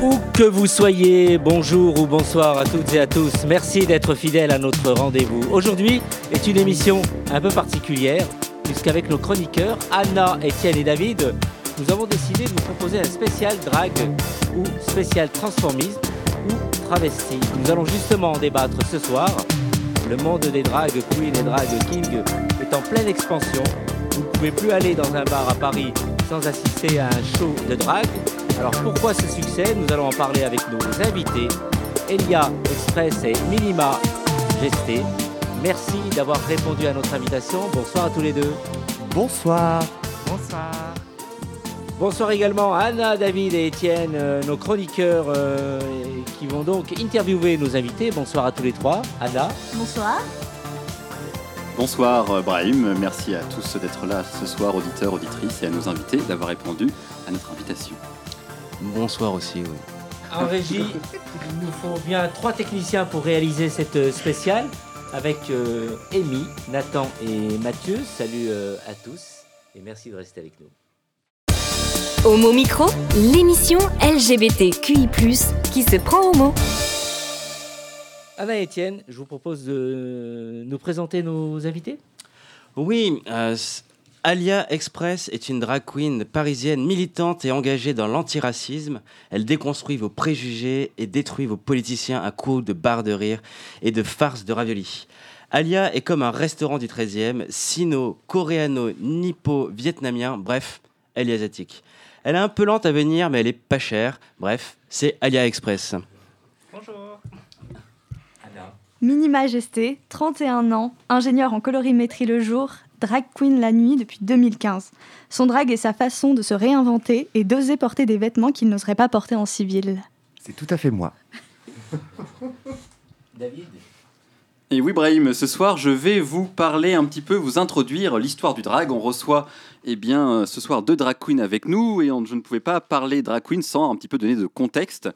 Où que vous soyez, bonjour ou bonsoir à toutes et à tous. Merci d'être fidèles à notre rendez-vous. Aujourd'hui est une émission un peu particulière, puisqu'avec nos chroniqueurs, Anna, Étienne et David, nous avons décidé de vous proposer un spécial drag ou spécial transformisme ou travesti. Nous allons justement en débattre ce soir. Le monde des drag queen et drag king est en pleine expansion. Vous ne pouvez plus aller dans un bar à Paris sans assister à un show de drag. Alors pourquoi ce succès Nous allons en parler avec nos invités, Elia Express et Minima Gesté. Merci d'avoir répondu à notre invitation. Bonsoir à tous les deux. Bonsoir. Bonsoir. Bonsoir également à Anna, David et Étienne, euh, nos chroniqueurs euh, qui vont donc interviewer nos invités. Bonsoir à tous les trois. Anna. Bonsoir. Bonsoir euh, Brahim, merci à tous d'être là ce soir, auditeurs, auditrices, et à nos invités d'avoir répondu à notre invitation. Bonsoir aussi, oui. En régie, il nous faut bien trois techniciens pour réaliser cette euh, spéciale avec euh, Amy, Nathan et Mathieu. Salut euh, à tous et merci de rester avec nous. Homo Micro, l'émission LGBTQI+, qui se prend au mot. Anna et Étienne, je vous propose de nous présenter nos invités. Oui, euh, Alia Express est une drag queen parisienne militante et engagée dans l'antiracisme. Elle déconstruit vos préjugés et détruit vos politiciens à coups de barres de rire et de farces de ravioli. Alia est comme un restaurant du 13e, sino, coréano, nippo, vietnamien, bref, elle est asiatique. Elle est un peu lente à venir, mais elle est pas chère. Bref, c'est Alia Express. Bonjour. Anna. Mini Majesté, 31 ans, ingénieur en colorimétrie le jour, drag queen la nuit depuis 2015. Son drag est sa façon de se réinventer et d'oser porter des vêtements qu'il n'oserait pas porter en civil. C'est tout à fait moi. David? Et oui Brahim, ce soir je vais vous parler un petit peu, vous introduire l'histoire du drag. On reçoit eh bien, euh, ce soir deux drag queens avec nous et on- je ne pouvais pas parler drag queen sans un petit peu donner de contexte.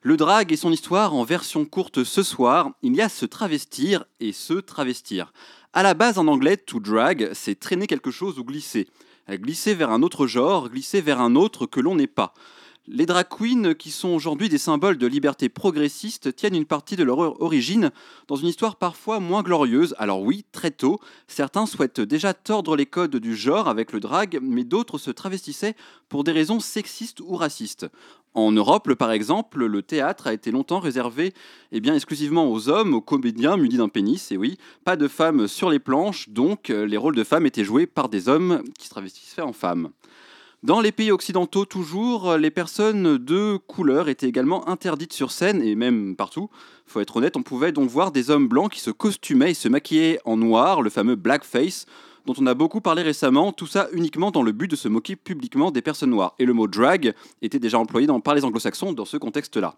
Le drag et son histoire en version courte ce soir, il y a se travestir et se travestir. À la base en anglais, to drag, c'est traîner quelque chose ou glisser. Euh, Glisser vers un autre genre, glisser vers un autre que l'on n'est pas. Les drag queens, qui sont aujourd'hui des symboles de liberté progressiste, tiennent une partie de leur or- origine dans une histoire parfois moins glorieuse. Alors oui, très tôt, certains souhaitent déjà tordre les codes du genre avec le drag, mais d'autres se travestissaient pour des raisons sexistes ou racistes. En Europe, par exemple, le théâtre a été longtemps réservé eh bien, exclusivement aux hommes, aux comédiens munis d'un pénis, et oui, pas de femmes sur les planches, donc euh, les rôles de femmes étaient joués par des hommes qui se travestissaient en femmes. Dans les pays occidentaux toujours, les personnes de couleur étaient également interdites sur scène et même partout. Faut être honnête, on pouvait donc voir des hommes blancs qui se costumaient et se maquillaient en noir, le fameux blackface, dont on a beaucoup parlé récemment, tout ça uniquement dans le but de se moquer publiquement des personnes noires. Et le mot drag était déjà employé par les anglo-saxons dans ce contexte-là.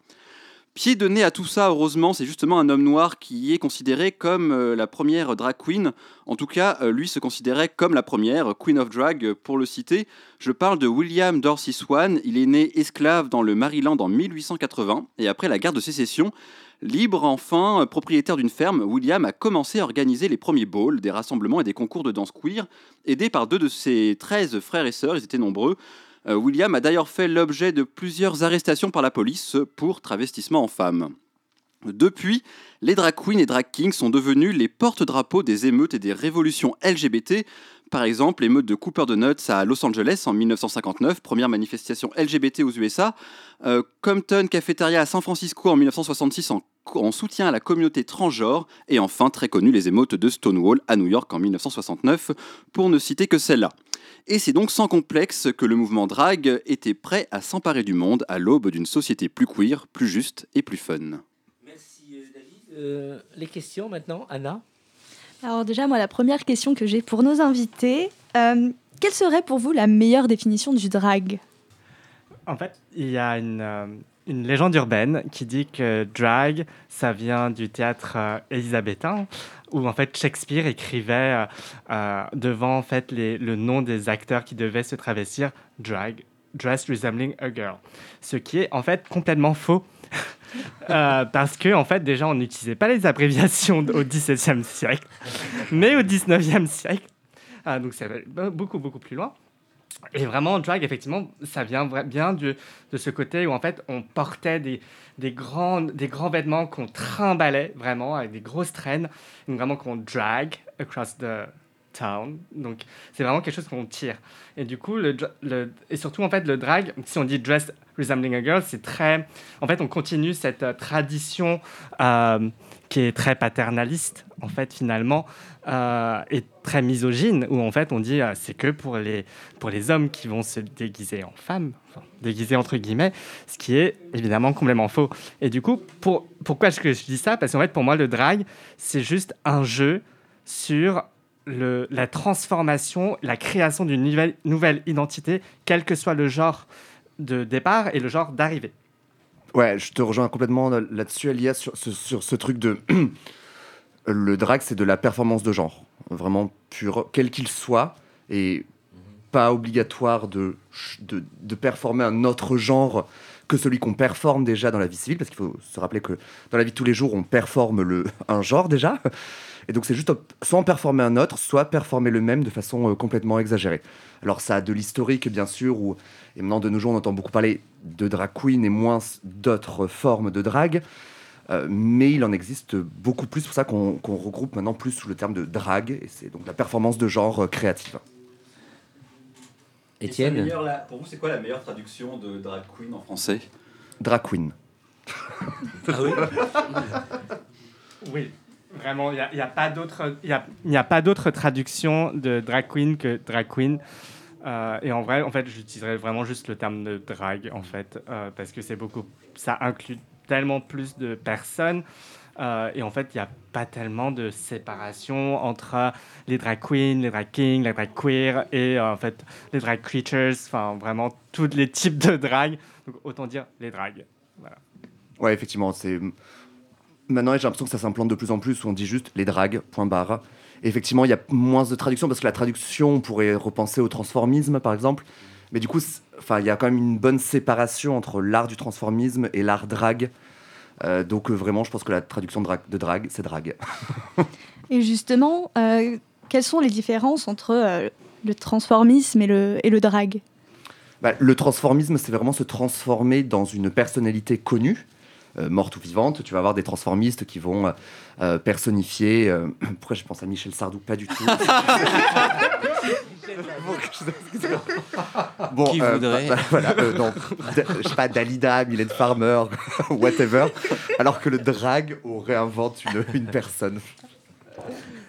Pied de nez à tout ça, heureusement, c'est justement un homme noir qui est considéré comme euh, la première drag queen. En tout cas, euh, lui se considérait comme la première, Queen of Drag, euh, pour le citer. Je parle de William Dorsey Swan. Il est né esclave dans le Maryland en 1880 et après la guerre de sécession, libre enfin, euh, propriétaire d'une ferme, William a commencé à organiser les premiers balls, des rassemblements et des concours de danse queer, aidé par deux de ses 13 frères et sœurs, ils étaient nombreux. Euh, William a d'ailleurs fait l'objet de plusieurs arrestations par la police pour travestissement en femme. Depuis, les drag queens et drag kings sont devenus les porte-drapeaux des émeutes et des révolutions LGBT. Par exemple, l'émeute de Cooper Donuts à Los Angeles en 1959, première manifestation LGBT aux USA. Euh, Compton Cafeteria à San Francisco en 1966 en, en soutien à la communauté transgenre. Et enfin, très connu, les émeutes de Stonewall à New York en 1969, pour ne citer que celle-là. Et c'est donc sans complexe que le mouvement drag était prêt à s'emparer du monde à l'aube d'une société plus queer, plus juste et plus fun. Merci euh, David. Euh, les questions maintenant, Anna. Alors déjà, moi, la première question que j'ai pour nos invités, euh, quelle serait pour vous la meilleure définition du drag? En fait, il y a une, euh, une légende urbaine qui dit que drag, ça vient du théâtre euh, élisabétain, où en fait Shakespeare écrivait euh, devant en fait le nom des acteurs qui devaient se travestir drag, dressed resembling a girl, ce qui est en fait complètement faux. Euh, parce que en fait déjà on n'utilisait pas les abréviations au XVIIe siècle, mais au XIXe siècle. Ah, donc ça va beaucoup beaucoup plus loin. Et vraiment, drag, effectivement, ça vient bien de ce côté où en fait on portait des, des, grands, des grands vêtements qu'on trimballait vraiment avec des grosses traînes, vraiment qu'on drag across the Donc c'est vraiment quelque chose qu'on tire. Et du coup, le, le- et surtout en fait, le drag, si on dit dress resembling a girl, c'est très. En fait, on continue cette euh, tradition euh, qui est très paternaliste, en fait, finalement, euh, et très misogyne, où en fait on dit c'est que pour les, pour les hommes qui vont se déguiser en femmes, enfin, déguiser entre guillemets, ce qui est évidemment complètement faux. Et du coup, pour, pourquoi est-ce que je dis ça? Parce qu'en fait, pour moi, le drag, c'est juste un jeu sur la transformation, la création d'une nouvelle, identité, quel que soit le genre de départ et le genre d'arrivée. Ouais, je te rejoins complètement là-dessus, Elia, sur ce, truc de. le drag, c'est de la performance de genre. Vraiment pur, quel qu'il soit. Et pas obligatoire de, de, performer un autre genre que celui qu'on performe déjà dans la vie civile, parce qu'il faut se rappeler que dans la vie de tous les jours, on performe un genre déjà. Et donc c'est juste soit en performer un autre, soit performer le même de façon euh, complètement exagérée. Alors ça a de l'historique, bien sûr, où, et maintenant de nos jours, on entend beaucoup parler de drag queen et moins d'autres formes de drag. Euh, mais il en existe beaucoup plus, c'est pour ça qu'on qu'on regroupe maintenant plus sous le terme de drag, et c'est donc la performance de genre euh, créative. Et Étienne meilleure, la- Pour vous, c'est quoi la meilleure traduction de drag queen en français? Drag queen. Ah oui? Oui, vraiment, il n'y a, y a pas d'autre y a- n'y a traduction de drag queen que drag queen. Euh, et en vrai, en fait, j'utiliserais vraiment juste le terme de drag, en fait, euh, parce que c'est beaucoup, ça inclut tellement plus de personnes. euh, et en fait, il n'y a pas tellement de séparation entre les drag queens, les drag kings, les drag queer et en fait les drag creatures, enfin vraiment tous les types de drag. Donc autant dire les drags. Ouais, effectivement, c'est. Maintenant, j'ai l'impression que ça s'implante de plus en plus où on dit juste les drags, point barre. Et effectivement, il y a moins de traduction parce que la traduction, on pourrait repenser au transformisme, par exemple. Mais du coup, il y a quand même une bonne séparation entre l'art du transformisme et l'art drag. Euh, donc, euh, vraiment, je pense que la traduction de drag, de drag c'est drag. Et justement, euh, quelles sont les différences entre le transformisme et le, et le drag Bah, le transformisme, c'est vraiment se transformer dans une personnalité connue, euh, morte ou vivante. Tu vas avoir des transformistes qui vont euh, personnifier. euh, Pourquoi je pense à Michel Sardou? Pas du tout. bon, Qui euh, voudrait bah, bah, voilà, euh, non, je sais pas, Dalida, Mylène Farmer, whatever. Alors que le drag, on réinvente une, une personne.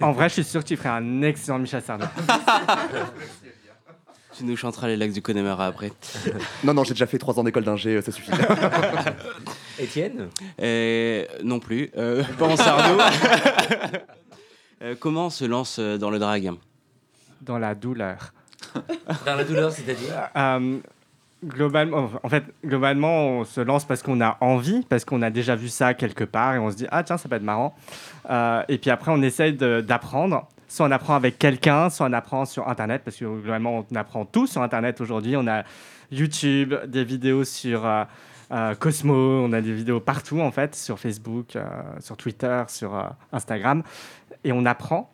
En vrai, je suis sûr que tu ferais un excellent Michel Sardou. Tu nous chanteras les lacs du Connemara après. Non, non, j'ai déjà fait trois ans d'école d'ingé, euh, ça suffit. Étienne Et non plus. Euh, pas en Sardou. Euh, comment on se lance euh, dans le drag? Dans la douleur. Dans la douleur, c'est-à-dire? Euh, globalement, en fait, globalement, on se lance parce qu'on a envie, parce qu'on a déjà vu ça quelque part et on se dit ah tiens ça peut être marrant. Euh, et puis après on essaye d'apprendre. Soit on apprend avec quelqu'un, soit on apprend sur Internet, parce que globalement on apprend tout sur Internet aujourd'hui. On a YouTube, des vidéos sur euh, euh, Cosmo, on a des vidéos partout en fait, sur Facebook, euh, sur Twitter, sur Instagram, et on apprend.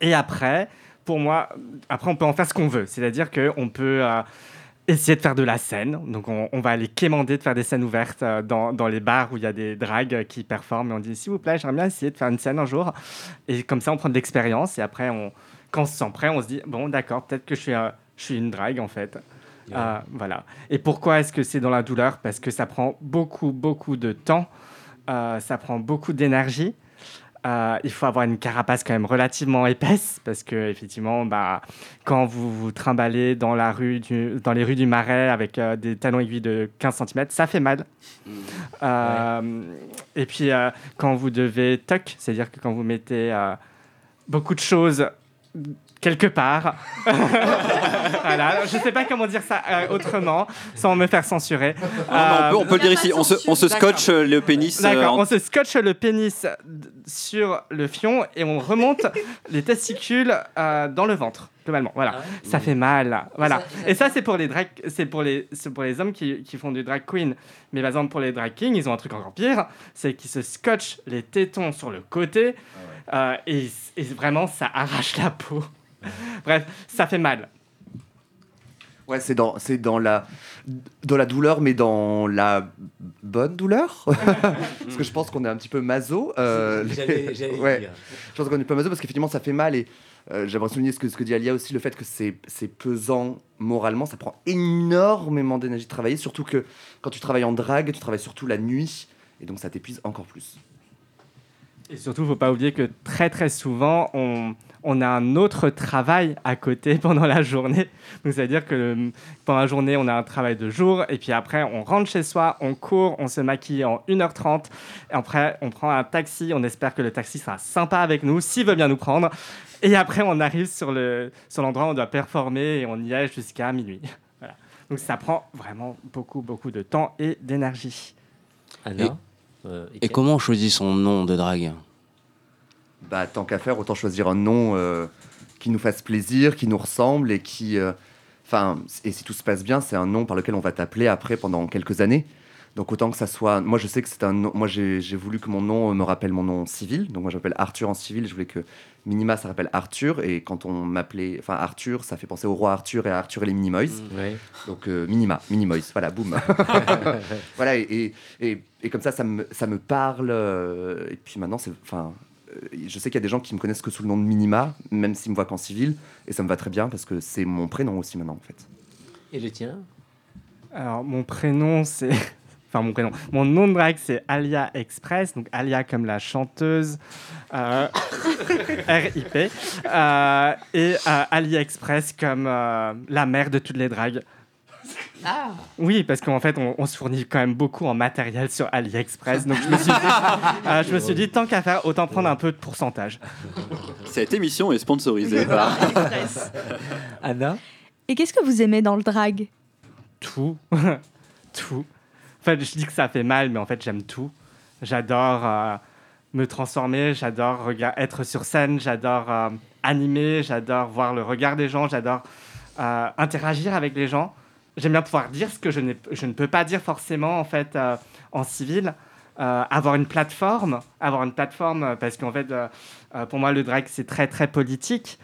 Et après, pour moi, après on peut en faire ce qu'on veut, c'est-à-dire qu'on peut essayer de faire de la scène. Donc, on, on va aller quémander de faire des scènes ouvertes euh, dans, dans les bars où il y a des dragues qui performent. Et on dit, s'il vous plaît, j'aimerais bien essayer de faire une scène un jour. Et comme ça, on prend de l'expérience. Et après, on, quand on se sent prêt, on se dit, bon, d'accord, peut-être que je suis, euh, je suis une drague, en fait. Euh, voilà. Et pourquoi est-ce que c'est dans la douleur? Parce que ça prend beaucoup, beaucoup de temps. Euh, ça prend beaucoup d'énergie. Euh, il faut avoir une carapace quand même relativement épaisse parce que effectivement, bah, quand vous vous trimballez dans, la rue du, dans les rues du Marais avec euh, des talons aiguilles de 15 cm, ça fait mal. Euh, Et puis quand vous devez tuck, c'est-à-dire que quand vous mettez beaucoup de choses quelque part. voilà, je ne sais pas comment dire ça euh, autrement, sans me faire censurer. Ah, on, peut, on peut le dire ici, on se, on se scotche euh, le pénis. euh, D'accord, en- on se scotche le pénis sur le fion et on remonte les testicules euh, dans le ventre. Globalement, voilà. Ça fait mal, voilà. Et ça, c'est pour les drag, c'est pour les, c'est pour les hommes qui, qui font du drag queen. Mais par exemple, pour les drag kings, ils ont un truc encore pire, c'est qu'ils se scotchent les tétons sur le côté euh, et, et vraiment, ça arrache la peau. Bref, ça fait mal. Ouais, c'est dans, c'est dans la, dans la douleur, mais dans la bonne douleur. parce que je pense qu'on est un petit peu maso. euh, J'allais- j'allais ouais. dire. Je pense qu'on est pas maso parce qu'effectivement ça fait mal et euh, j'aimerais souligner ce que, ce que dit Alia aussi, le fait que c'est c'est pesant moralement, ça prend énormément d'énergie de travailler, surtout que quand tu travailles en drague, tu travailles surtout la nuit et donc ça t'épuise encore plus. Et surtout, il ne faut pas oublier que très très souvent, on, on a un autre travail à côté pendant la journée. Donc, c'est-à-dire que le- pendant la journée, on a un travail de jour, et puis après, on rentre chez soi, on court, on se maquille en 1h30, et après, on prend un taxi, on espère que le taxi sera sympa avec nous, s'il veut bien nous prendre. Et après, on arrive sur le- sur l'endroit où on doit performer, et on y est jusqu'à minuit. Voilà. Donc, ça prend vraiment beaucoup, beaucoup de temps et d'énergie. Anna euh, Et comment on choisit son nom de drague? Bah tant qu'à faire, autant choisir un nom euh, qui nous fasse plaisir, qui nous ressemble et qui... euh, Enfin, et si tout se passe bien, c'est un nom par lequel on va t'appeler après pendant quelques années. Donc autant que ça soit... Moi je sais que c'est un nom... Moi j'ai voulu que mon nom me rappelle mon nom civil. Donc moi je m'appelle Arthur en civil. Je voulais que Minima ça rappelle Arthur. Et quand on m'appelait... Enfin Arthur, ça fait penser au roi Arthur et à Arthur et les Minimoys. Ouais. Donc euh, Minima, Minimoys, voilà, boum. voilà, et, et, et- et comme ça, ça me, ça me parle. euh, et puis maintenant, c'est, enfin, je sais qu'il y a des gens qui me connaissent que sous le nom de Minima, même s'ils me voient qu'en civil, et ça me va très bien parce que c'est mon prénom aussi maintenant, en fait. Et le tien Alors, mon prénom, c'est. Enfin, mon prénom. Mon nom de drague, c'est Alia Express. Donc, Alia comme la chanteuse. euh, R.I.P. euh, et euh, Ali Express comme euh, la mère de toutes les dragues. Ah Oui, parce qu'en fait, on, on se fournit quand même beaucoup en matériel sur AliExpress. Donc, je me suis dit, euh, je me suis dit tant qu'à faire, autant prendre un peu de pourcentage. Cette émission est sponsorisée par. Anna Et qu'est-ce que vous aimez dans le drag? Tout. tout. En fait, je dis que ça fait mal, mais en fait, j'aime tout. J'adore euh, me transformer, j'adore être sur scène, j'adore euh, animer, j'adore voir le regard des gens, j'adore euh, interagir avec les gens. J'aime bien pouvoir dire ce que je, je ne peux pas dire forcément en fait euh, en civil. Euh, avoir une plateforme, avoir une plateforme euh, parce qu'en fait, pour moi, le drag c'est très très politique.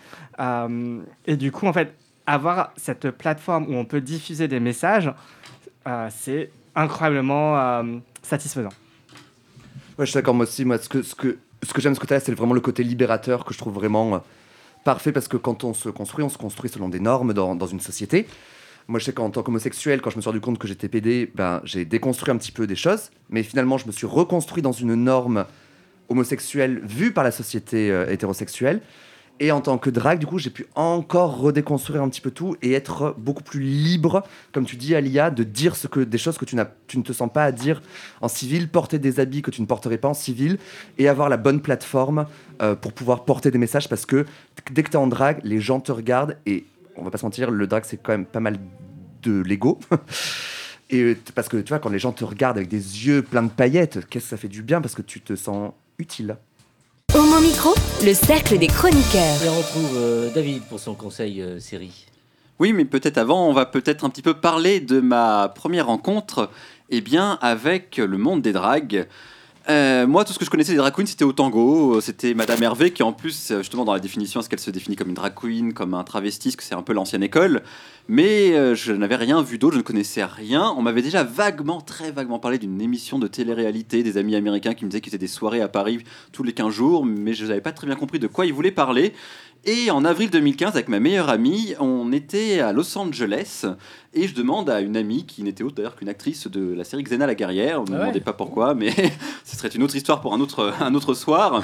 Et du coup, en fait, avoir cette plateforme où on peut diffuser des messages, c'est incroyablement satisfaisant. Ouais, je suis d'accord, moi aussi. Moi, ce que, ce que, ce que j'aime ce côté-là, c'est vraiment le côté libérateur que je trouve vraiment parfait parce que quand on se construit, on se construit selon des normes dans, dans une société. Moi, je sais qu'en tant qu'homosexuel, quand je me suis rendu compte que j'étais PD, ben, j'ai déconstruit un petit peu des choses, mais finalement, je me suis reconstruit dans une norme homosexuelle vue par la société euh, hétérosexuelle. Et en tant que drague, du coup, j'ai pu encore redéconstruire un petit peu tout et être beaucoup plus libre, comme tu dis, Alia, de dire ce que, des choses que tu, tu ne te sens pas à dire en civil, porter des habits que tu ne porterais pas en civil et avoir la bonne plateforme euh, pour pouvoir porter des messages parce que dès que tu es en drague, les gens te regardent et on va pas se mentir, le drag c'est quand même pas mal de l'ego. et parce que tu vois, quand les gens te regardent avec des yeux pleins de paillettes, qu'est-ce que ça fait du bien parce que tu te sens utile. Homo Micro, le cercle des chroniqueurs. Et on retrouve euh, David pour son conseil euh, série. Oui, mais peut-être avant, on va peut-être un petit peu parler de ma première rencontre eh bien, avec le monde des dragues. Euh, moi, tout ce que je connaissais des drag queens, c'était au tango. C'était Madame Hervé, qui en plus, euh, justement, dans la définition, est-ce qu'elle se définit comme une drag queen, comme un travesti, que c'est un peu l'ancienne école. Mais euh, je n'avais rien vu d'autre, je ne connaissais rien. On m'avait déjà vaguement, très vaguement parlé d'une émission de télé-réalité, des amis américains qui me disaient qu'ils faisaient des soirées à Paris tous les 15 jours, mais je n'avais pas très bien compris de quoi ils voulaient parler. Et en avril 2015, avec ma meilleure amie, on était à Los Angeles et je demande à une amie qui n'était autre d'ailleurs qu'une actrice de la série Xena la guerrière, ne me Ah ouais. demandez pas pourquoi, mais ce serait une autre histoire pour un autre, un autre soir,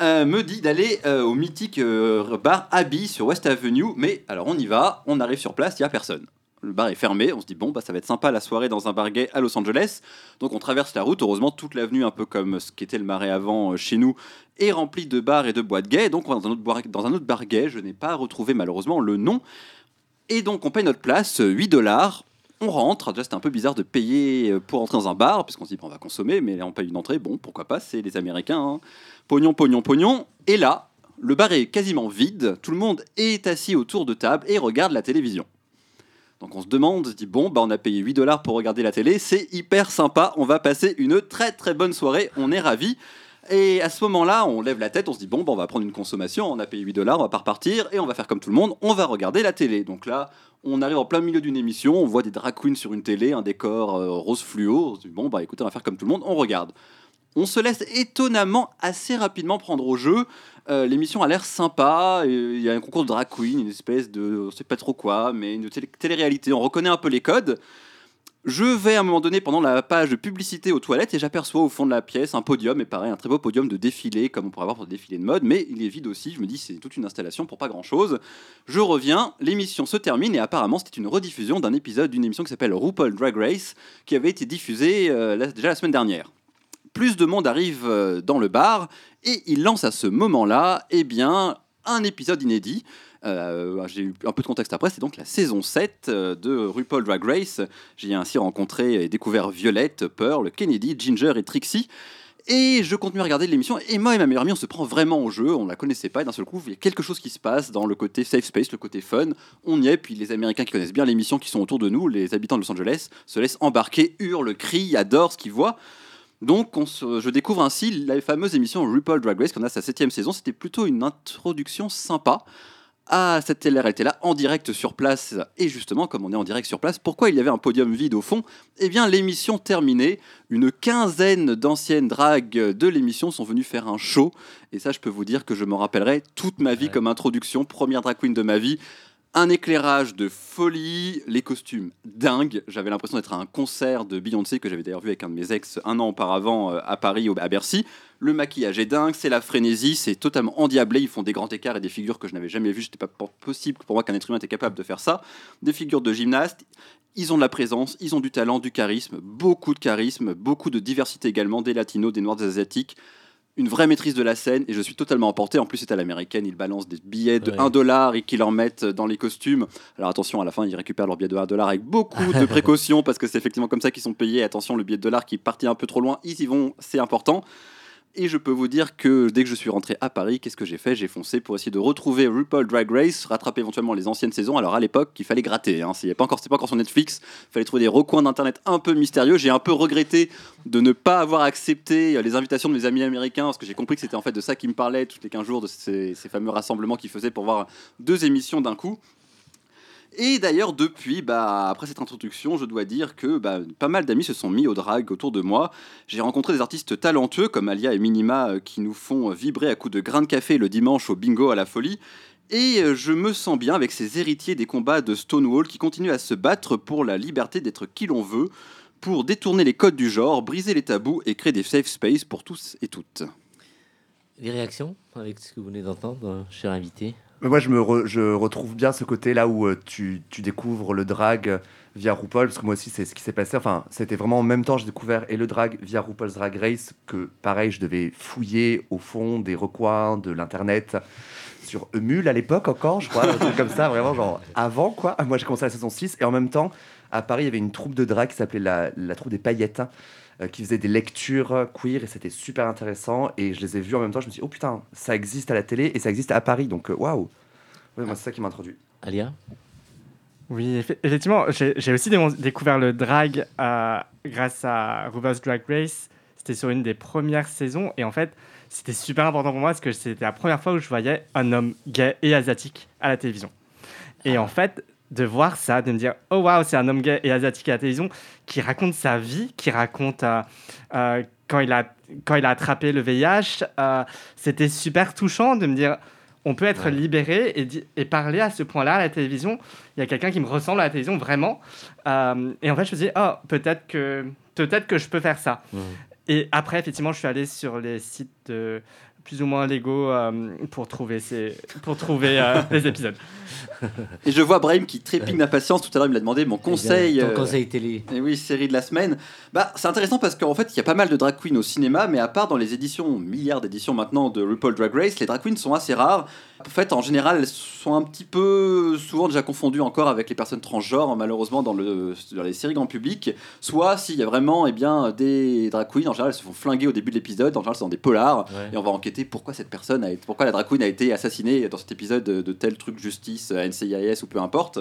euh, me dit d'aller euh, au mythique euh, bar Abbey sur West Avenue. Mais alors on y va, on arrive sur place, il n'y a personne. Le bar est fermé. On se dit, bon, bah, ça va être sympa la soirée dans un bar gay à Los Angeles. Donc on traverse la route. Heureusement, toute l'avenue, un peu comme ce qu'était le marais avant euh, chez nous, est remplie de bars et de boîtes gays. Donc on va dans un autre bar, gay. Je n'ai pas retrouvé malheureusement le nom. Et donc on paye notre place, 8 dollars. On rentre, déjà c'était un peu bizarre de payer euh, pour entrer dans un bar, puisqu'on se dit bon, on va consommer, mais on paye une entrée, bon pourquoi pas, c'est les Américains. hein. Pognon, pognon, pognon. Et là, le bar est quasiment vide, tout le monde est assis autour de table et regarde la télévision. Donc on se demande, on se dit bon, bah on a payé 8 dollars pour regarder la télé, c'est hyper sympa, on va passer une très très bonne soirée, on est ravis. Et à ce moment-là, on lève la tête, on se dit bon, bah, on va prendre une consommation, on a payé 8 dollars, on va pas repartir et on va faire comme tout le monde, on va regarder la télé. Donc là, on arrive en plein milieu d'une émission, on voit des drag sur une télé, un décor euh, rose fluo, on se dit bon, bah écoutez, on va faire comme tout le monde, on regarde. On se laisse étonnamment assez rapidement prendre au jeu. Euh, L'émission a l'air sympa. Il y a un concours de drag queen, une espèce de, on sait pas trop quoi, mais une télé- télé-réalité. On reconnaît un peu les codes. Je vais à un moment donné pendant la page de publicité aux toilettes et j'aperçois au fond de la pièce un podium, et pareil, un très beau podium de défilé, comme on pourrait avoir pour des défilés de mode, mais il est vide aussi. Je me dis, c'est toute une installation pour pas grand chose. Je reviens, l'émission se termine, et apparemment, c'était une rediffusion d'un épisode d'une émission qui s'appelle RuPaul Drag Race, qui avait été diffusée euh, déjà la semaine dernière. Plus de monde arrive euh, dans le bar, et il lance à ce moment-là, eh bien, un épisode inédit. Euh, J'ai eu un peu de contexte après, c'est donc la saison 7 euh, de RuPaul Drag Race. J'y ai ainsi rencontré et découvert Violette, Pearl, Kennedy, Ginger et Trixie. Et je continue à regarder l'émission, et moi et ma meilleure amie, on se prend vraiment au jeu, on la connaissait pas, et d'un seul coup, il y a quelque chose qui se passe dans le côté safe space, le côté fun. On y est, puis les Américains qui connaissent bien l'émission, qui sont autour de nous, les habitants de Los Angeles, se laissent embarquer, hurlent, crient, adorent ce qu'ils voient. Donc, on se- je découvre ainsi la fameuse émission RuPaul Drag Race, qu'on a sa septième saison. C'était plutôt une introduction sympa à cette télé-réalité-là, en direct sur place. Et justement, comme on est en direct sur place, pourquoi il y avait un podium vide au fond? Eh bien, l'émission terminée, une quinzaine d'anciennes dragues de l'émission sont venues faire un show. Et ça, je peux vous dire que je me rappellerai toute ma vie Ouais. comme introduction, première drag queen de ma vie. Un éclairage de folie, les costumes dingues. J'avais l'impression d'être à un concert de Beyoncé que j'avais d'ailleurs vu avec un de mes ex un an auparavant euh, à Paris, à Bercy. Le maquillage est dingue, c'est la frénésie, c'est totalement endiablé. Ils font des grands écarts et des figures que je n'avais jamais vues. C'était pas po- possible pour moi qu'un être humain était capable de faire ça. Des figures de gymnastes. Ils ont de la présence, ils ont du talent, du charisme, beaucoup de charisme, beaucoup de diversité également, des latinos, des noirs, des asiatiques. Une vraie maîtrise de la scène et je suis totalement emporté. En plus, c'est à l'américaine. Ils balancent des billets de Ouais. 1 dollar et qu'ils leur mettent dans les costumes. Alors attention, à la fin, ils récupèrent leur billet de 1 dollar avec beaucoup de précautions parce que c'est effectivement comme ça qu'ils sont payés. Attention, le billet de dollar qui est parti un peu trop loin, ils y vont, c'est important. Et je peux vous dire que dès que je suis rentré à Paris, qu'est-ce que j'ai fait? J'ai foncé pour essayer de retrouver RuPaul Drag Race, rattraper éventuellement les anciennes saisons. Alors à l'époque, il fallait gratter. Hein. C'était pas encore, pas sur Netflix. Il fallait trouver des recoins d'internet un peu mystérieux. J'ai un peu regretté de ne pas avoir accepté euh, les invitations de mes amis américains parce que j'ai compris que c'était en fait de ça qu'ils me parlaient tous les 15 jours de ces, ces fameux rassemblements qu'ils faisaient pour voir deux émissions d'un coup. Et d'ailleurs, depuis, bah, après cette introduction, je dois dire que bah, pas mal d'amis se sont mis au drag autour de moi. J'ai rencontré des artistes talentueux comme Alia et Minima euh, qui nous font vibrer à coups de grains de café le dimanche au bingo à la folie. Et euh, je me sens bien avec ces héritiers des combats de Stonewall qui continuent à se battre pour la liberté d'être qui l'on veut, pour détourner les codes du genre, briser les tabous et créer des safe space pour tous et toutes. Les réactions avec ce que vous venez d'entendre, euh, cher invité? Mais moi, je, me je retrouve bien ce côté là où euh, tu, tu découvres le drag via RuPaul, parce que moi aussi, c'est ce qui s'est passé. Enfin, c'était vraiment en même temps, j'ai découvert et le drag via RuPaul's Drag Race, que pareil, je devais fouiller au fond des recoins de l'internet sur Emule à l'époque encore, je crois, un comme ça, vraiment, genre avant quoi. Moi, j'ai commencé la saison 6 et en même temps, à Paris, il y avait une troupe de drag qui s'appelait la, la troupe des paillettes. Euh, qui faisait des lectures queer et c'était super intéressant et je les ai vus en même temps je me suis dit oh putain ça existe à la télé et ça existe à Paris donc euh, waouh Ouais, moi, c'est ça qui m'a introduit. Alia? Oui, effe- effectivement, j'ai aussi dé- découvert le drag euh, grâce à RuPaul's Drag Race. C'était sur une des premières saisons et en fait, c'était super important pour moi parce que c'était la première fois où je voyais un homme gay et asiatique à la télévision. Et en fait, de voir ça, de me dire oh waouh, c'est un homme gay et asiatique à la télévision qui raconte sa vie, qui raconte euh, euh, quand il a quand il a attrapé le VIH, euh, c'était super touchant de me dire on peut être Ouais. libéré et, parler à ce point-là à la télévision. Il y a quelqu'un qui me ressemble à la télévision vraiment. Et en fait, je me dis oh peut-être que peut-être que je peux faire ça. Et après, effectivement, je suis allé sur les sites de plus ou moins légaux euh, pour trouver, ces, pour trouver euh, les épisodes. Et je vois Brahim qui trépigne d'impatience. Tout à l'heure, il m'a demandé mon conseil. Ton euh, conseil télé. Et oui, série de la semaine. Bah, c'est intéressant parce qu'en fait, il y a pas mal de drag queens au cinéma, mais à part dans les éditions, milliards d'éditions maintenant de RuPaul Drag Race, les drag queens sont assez rares. En fait, en général, elles sont un petit peu souvent déjà confondues encore avec les personnes transgenres, malheureusement, dans, le, dans les séries grand public. Soit s'il y a vraiment eh bien, des drag queens, en général, elles se font flinguer au début de l'épisode. En général, c'est dans des polars. Ouais. Et on va enquêter pourquoi cette personne a été, pourquoi la queen a été assassinée dans cet épisode de, tel truc justice, euh, NCIS ou peu importe.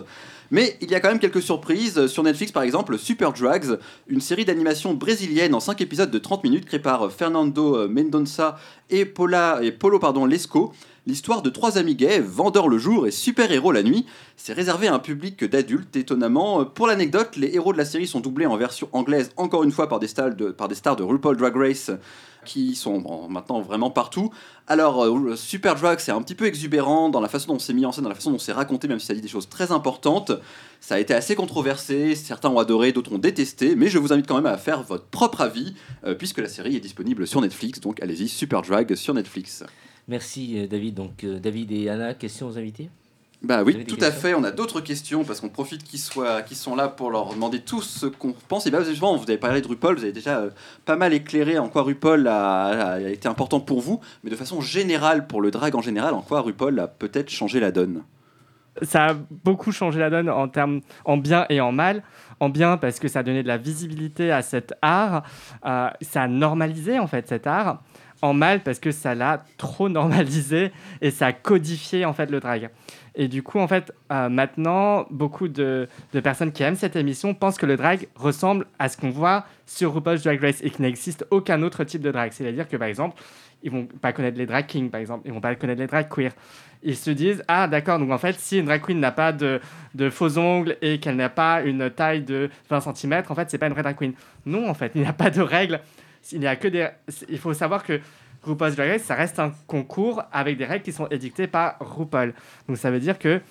Mais il y a quand même quelques surprises. Sur Netflix, par exemple, Super Drugs, une série d'animation brésilienne en 5 épisodes de 30 minutes créée par Fernando euh, Mendonça et, Paula, et Polo pardon, Lesco. L'histoire de trois amis gays, vendeurs le jour et super-héros la nuit. C'est réservé à un public d'adultes, étonnamment. Pour l'anecdote, les héros de la série sont doublés en version anglaise, encore une fois par des stars de, RuPaul Drag Race, qui sont maintenant vraiment partout. Alors, euh, Super Drag, c'est un petit peu exubérant dans la façon dont c'est mis en scène, dans la façon dont c'est raconté, même si ça dit des choses très importantes. Ça a été assez controversé, certains ont adoré, d'autres ont détesté, mais je vous invite quand même à faire votre propre avis, euh, puisque la série est disponible sur Netflix, donc allez-y, Super Drag sur Netflix. Merci euh, David. Donc euh, David et Anna, questions aux invités? Bah oui, tout à fait. On a d'autres questions parce qu'on profite qu'ils soient, qu'ils sont là pour leur demander tout ce qu'on pense. Et bien, justement, vous avez parlé de RuPaul, vous avez déjà euh, pas mal éclairé en quoi RuPaul a, a- a été important pour vous, mais de façon générale, pour le drag en général, en quoi RuPaul a peut-être changé la donne? ça a beaucoup changé la donne en termes en bien et en mal. En bien parce que ça a donné de la visibilité à cet art, euh, ça a normalisé en fait cet art. En mal parce que ça l'a trop normalisé et ça a codifié en fait le drag. Et du coup en fait euh, maintenant beaucoup de, personnes qui aiment cette émission pensent que le drag ressemble à ce qu'on voit sur RuPaul's Drag Race et qu'il n'existe aucun autre type de drag. C'est-à-dire que par exemple ils vont pas connaître les drag kings par exemple, ils vont pas connaître les drag queer ils se disent ah d'accord donc en fait si une drag queen n'a pas de, de faux ongles et qu'elle n'a pas une taille de 20 cm en fait c'est pas une vraie drag queen non en fait il n'y a pas de règles il y a que des il faut savoir que RuPaul's Drag Race ça reste un concours avec des règles qui sont édictées par RuPaul. Donc ça veut dire que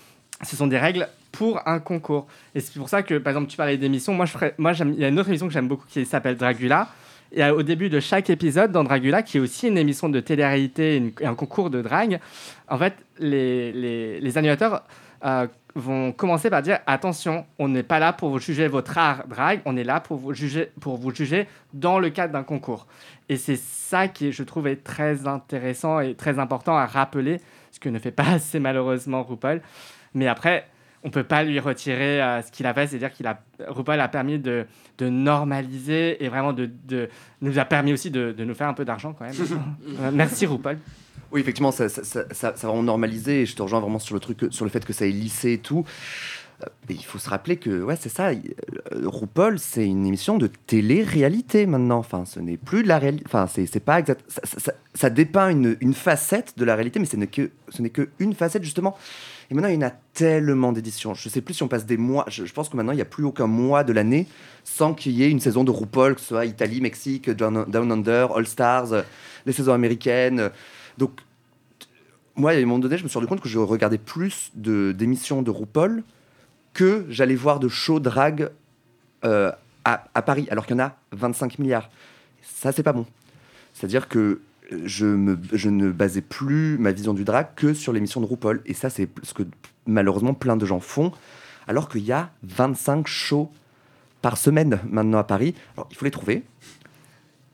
ce sont des règles pour un concours. Et c'est pour ça que par exemple tu parlais d'émissions. Moi je ferais, moi il y a une autre émission que j'aime beaucoup qui s'appelle Dragula. Et euh, au début de chaque épisode dans Dragula, qui est aussi une émission de télé-réalité une- un concours de drague, en fait, les, les, les animateurs euh, vont commencer par dire attention, on n'est pas là pour vous juger votre art drague, on est là pour vous juger, pour vous juger dans le cadre d'un concours. Et c'est ça qui, je trouve, est très intéressant et très important à rappeler, ce que ne fait pas assez malheureusement RuPaul. Mais après, on peut pas lui retirer euh, ce qu'il a fait, c'est-à-dire qu'il a RuPaul a permis de, de normaliser et vraiment de, de nous a permis aussi de, de nous faire un peu d'argent quand même. Euh, merci RuPaul. Oui, effectivement, ça, ça, ça, ça- ça a vraiment normalisé et je te rejoins vraiment sur le truc, sur le fait que ça est lissé et tout. Euh, Mais il faut se rappeler que, ouais, c'est ça. RuPaul, c'est une émission de télé-réalité maintenant. Enfin, ce n'est plus de la réalité. Enfin, c'est pas exact. Ça, dépeint une, une facette de la réalité, mais ce n'est que, ce n'est que une facette justement. Et maintenant, il y en a tellement d'éditions. Je sais plus si on passe des mois. Je, pense que maintenant, il n'y a plus aucun mois de l'année sans qu'il y ait une saison de RuPaul, que ce soit Italie, Mexique, Down, Under, All Stars, euh, les saisons américaines. Donc, moi, à un moment donné, je me suis rendu compte que je regardais plus de- d'émissions de, RuPaul que j'allais voir de shows drag euh, à, à Paris, alors qu'il y en a 25 milliards. Ça, c'est pas bon. C'est-à-dire que je, ne basais plus ma vision du drag que sur l'émission de RuPaul. Et ça, c'est ce que malheureusement plein de gens font, alors qu'il y a 25 shows par semaine maintenant à Paris. Alors, il faut les trouver,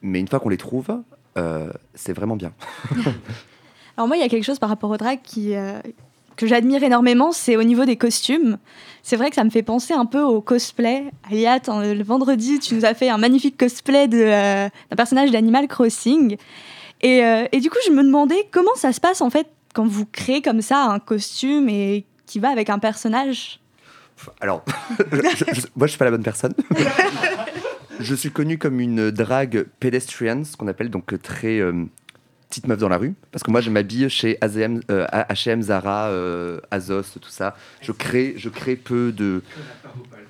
mais une fois qu'on les trouve, euh, c'est vraiment bien. Alors moi, il y a quelque chose par rapport au drag euh, que j'admire énormément, c'est au niveau des costumes. C'est vrai que ça me fait penser un peu au cosplay. Alia, t'en- le vendredi, tu nous as fait un magnifique cosplay euh, d'un personnage d'Animal Crossing. Et, euh, et du coup, je me demandais comment ça se passe en fait quand vous créez comme ça un costume et qui va avec un personnage? Alors, je- je- moi, je suis pas la bonne personne. je suis connu comme une drague pedestrian, ce qu'on appelle donc très euh, petite meuf dans la rue. Parce que moi, je m'habille chez euh, H&M, Zara, euh, Azos, tout ça. Je crée, je crée peu de...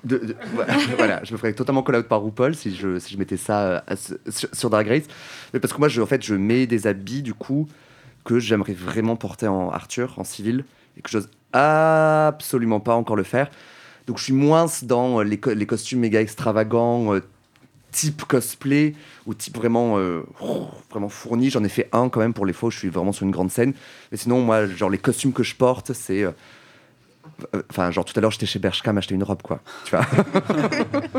voilà, je me ferais totalement call out par RuPaul si je, si je mettais ça euh, sur, sur Drag Race. Mais parce que moi, je, en fait, je mets des habits, du coup, que j'aimerais vraiment porter en Arthur, en civil, et que j'ose absolument pas encore le faire. Donc je suis moins dans euh, les, les costumes méga extravagants, euh, type cosplay ou type vraiment, vraiment fourni. J'en ai fait un quand même pour les faux, je suis vraiment sur une grande scène. Mais sinon, moi, genre les costumes que je porte, c'est. Enfin, genre tout à l'heure, j'étais chez Bershka m'acheter une robe, quoi. Tu vois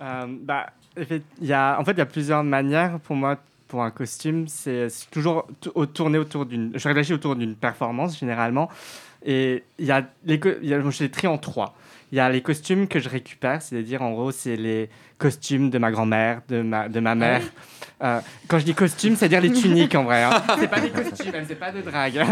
Euh, bah, y a, en fait, il y a plusieurs manières pour moi pour un costume. C'est toujours au- tourné autour d'une. Je réfléchis autour d'une performance généralement. Et il y a les. y a- je les trie en trois. Il y a les costumes que je récupère, c'est-à-dire en gros, c'est les costumes de ma grand-mère, de ma, de ma mère. Euh, quand je dis costumes, c'est-à-dire les tuniques en vrai. Hein. C'est pas des costumes, c'est pas de drague.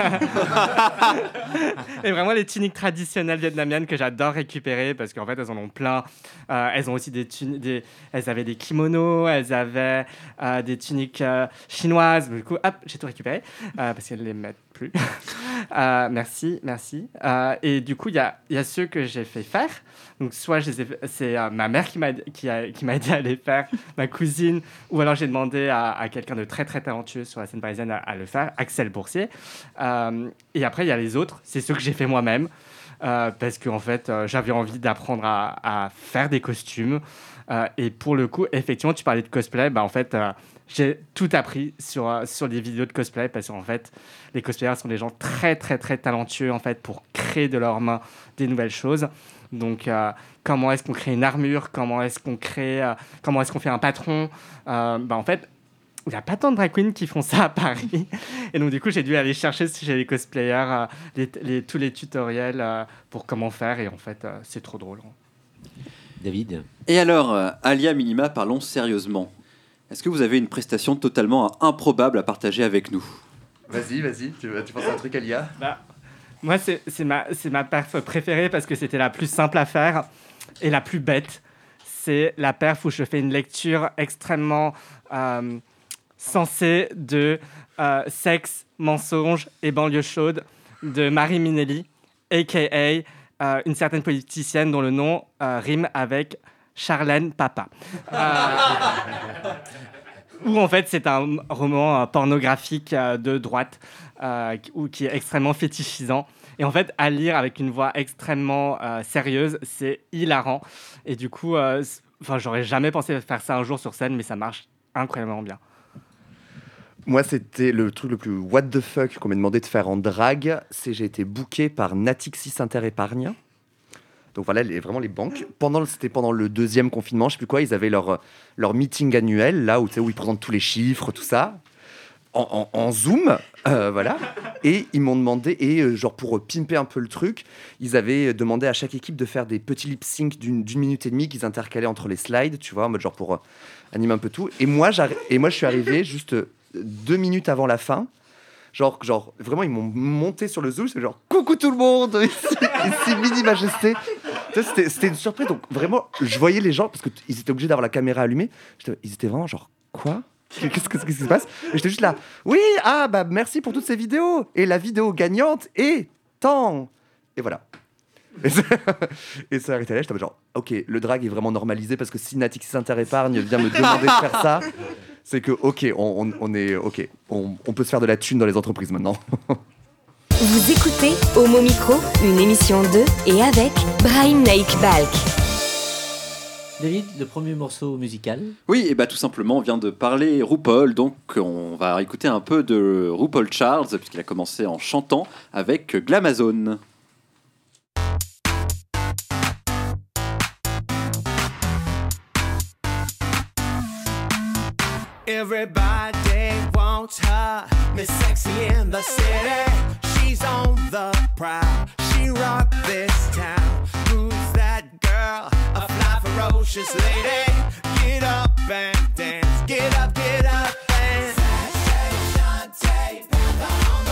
Et vraiment les tuniques traditionnelles vietnamiennes que j'adore récupérer parce qu'en fait elles en ont plein. Euh, elles ont aussi des, des elles avaient des kimonos, elles avaient euh, des tuniques chinoises. Du coup, hop, j'ai tout récupéré parce qu'elles les mettent plus. Euh, merci, merci. Euh, et du coup, il y a, y a ceux que j'ai fait faire. Donc, soit fait- c'est euh, ma mère qui m'a qui a- qui aidé à les faire, ma cousine, ou alors j'ai demandé à, à quelqu'un de très très talentueux sur la scène parisienne à, à le faire, Axel Boursier. Et après, il y a les autres, c'est ceux que j'ai fait moi-même. parce qu'en fait, euh, j'avais envie d'apprendre à, à faire des costumes. Et pour le coup, effectivement, tu parlais de cosplay. Bah, en fait, j'ai tout appris sur, euh, sur les vidéos de cosplay parce qu'en fait, les cosplayers sont des gens très, très, très talentueux en fait pour créer de leurs mains des nouvelles choses. Donc, euh, comment est-ce qu'on crée une armure? Comment est-ce qu'on crée euh, Comment est-ce qu'on fait un patron? Euh, bah, En fait, il n'y a pas tant de drag queens qui font ça à Paris. Et donc, du coup, j'ai dû aller chercher chez les cosplayers euh, les- les- tous les tutoriels euh, pour comment faire. Et en fait, euh, c'est trop drôle. David? Et alors, Alia Minima, parlons sérieusement. Est-ce que vous avez une prestation totalement improbable à partager avec nous? Vas-y, vas-y, tu, tu penses à un truc, Alia Bah, moi, c'est c'est ma, c'est ma perf préférée parce que c'était la plus simple à faire et la plus bête. C'est la perf où je fais une lecture extrêmement euh, sensée de euh, Sexe, mensonge et banlieue chaude de Marie Minelli, a.k.a. euh, une certaine politicienne dont le nom euh, rime avec Charlène Papa. Euh, où en fait c'est un roman euh, pornographique euh, de droite qui- est extrêmement fétichisant. Et en fait, à lire avec une voix extrêmement sérieuse, c'est hilarant. Et du coup, enfin, j'aurais jamais pensé faire ça un jour sur scène, mais ça marche incroyablement bien. Moi, c'était le truc le plus what the fuck qu'on m'a demandé de faire en drague. C'est j'ai été booké par Natixis Interépargne. Donc voilà, les, vraiment les banques. Pendant, c'était pendant le deuxième confinement, je sais plus quoi, ils avaient leur, leur meeting annuel, là où, où ils présentent tous les chiffres, tout ça, en, en- Zoom, euh, voilà. Et ils m'ont demandé, et euh, genre pour euh, pimper un peu le truc, ils avaient demandé à chaque équipe de faire des petits lip sync d'une minute et demie qu'ils intercalaient entre les slides, tu vois, en mode genre pour euh, animer un peu tout. Et moi, et moi je suis arrivé juste deux minutes avant la fin. Genre, genre, vraiment, ils m'ont monté sur le Zoom. C'est genre, coucou tout le monde, ici, Mini Majesté. C'était une surprise. Donc, vraiment, je voyais les gens, parce qu'ils étaient obligés d'avoir la caméra allumée. Ils étaient vraiment genre, quoi? Qu'est-ce que- qu'est-ce qui se passe? J'étais juste là, oui, ah, bah merci pour toutes ces vidéos. Et la vidéo gagnante est tant. Et voilà. Et ça, et ça arrêtait là, j'étais genre, ok, le drag est vraiment normalisé parce que si Natixis Interépargne vient me demander de faire ça, c'est que, ok, on, on- on est, ok, on, on peut se faire de la thune dans les entreprises maintenant. Vous écoutez Homo Micro, une émission de et avec Brahim Naik Balk. David, le premier morceau musical Oui, et bah tout simplement, on vient de parler RuPaul, donc on va écouter un peu de RuPaul Charles, puisqu'il a commencé en chantant avec Glamazone. Everybody wants her, Miss Sexy in the city. She's on the prowl. She rocked this town. Who's that girl? A fly, ferocious lady. Get up and dance. Get up, get up and. Shantae, Panther on the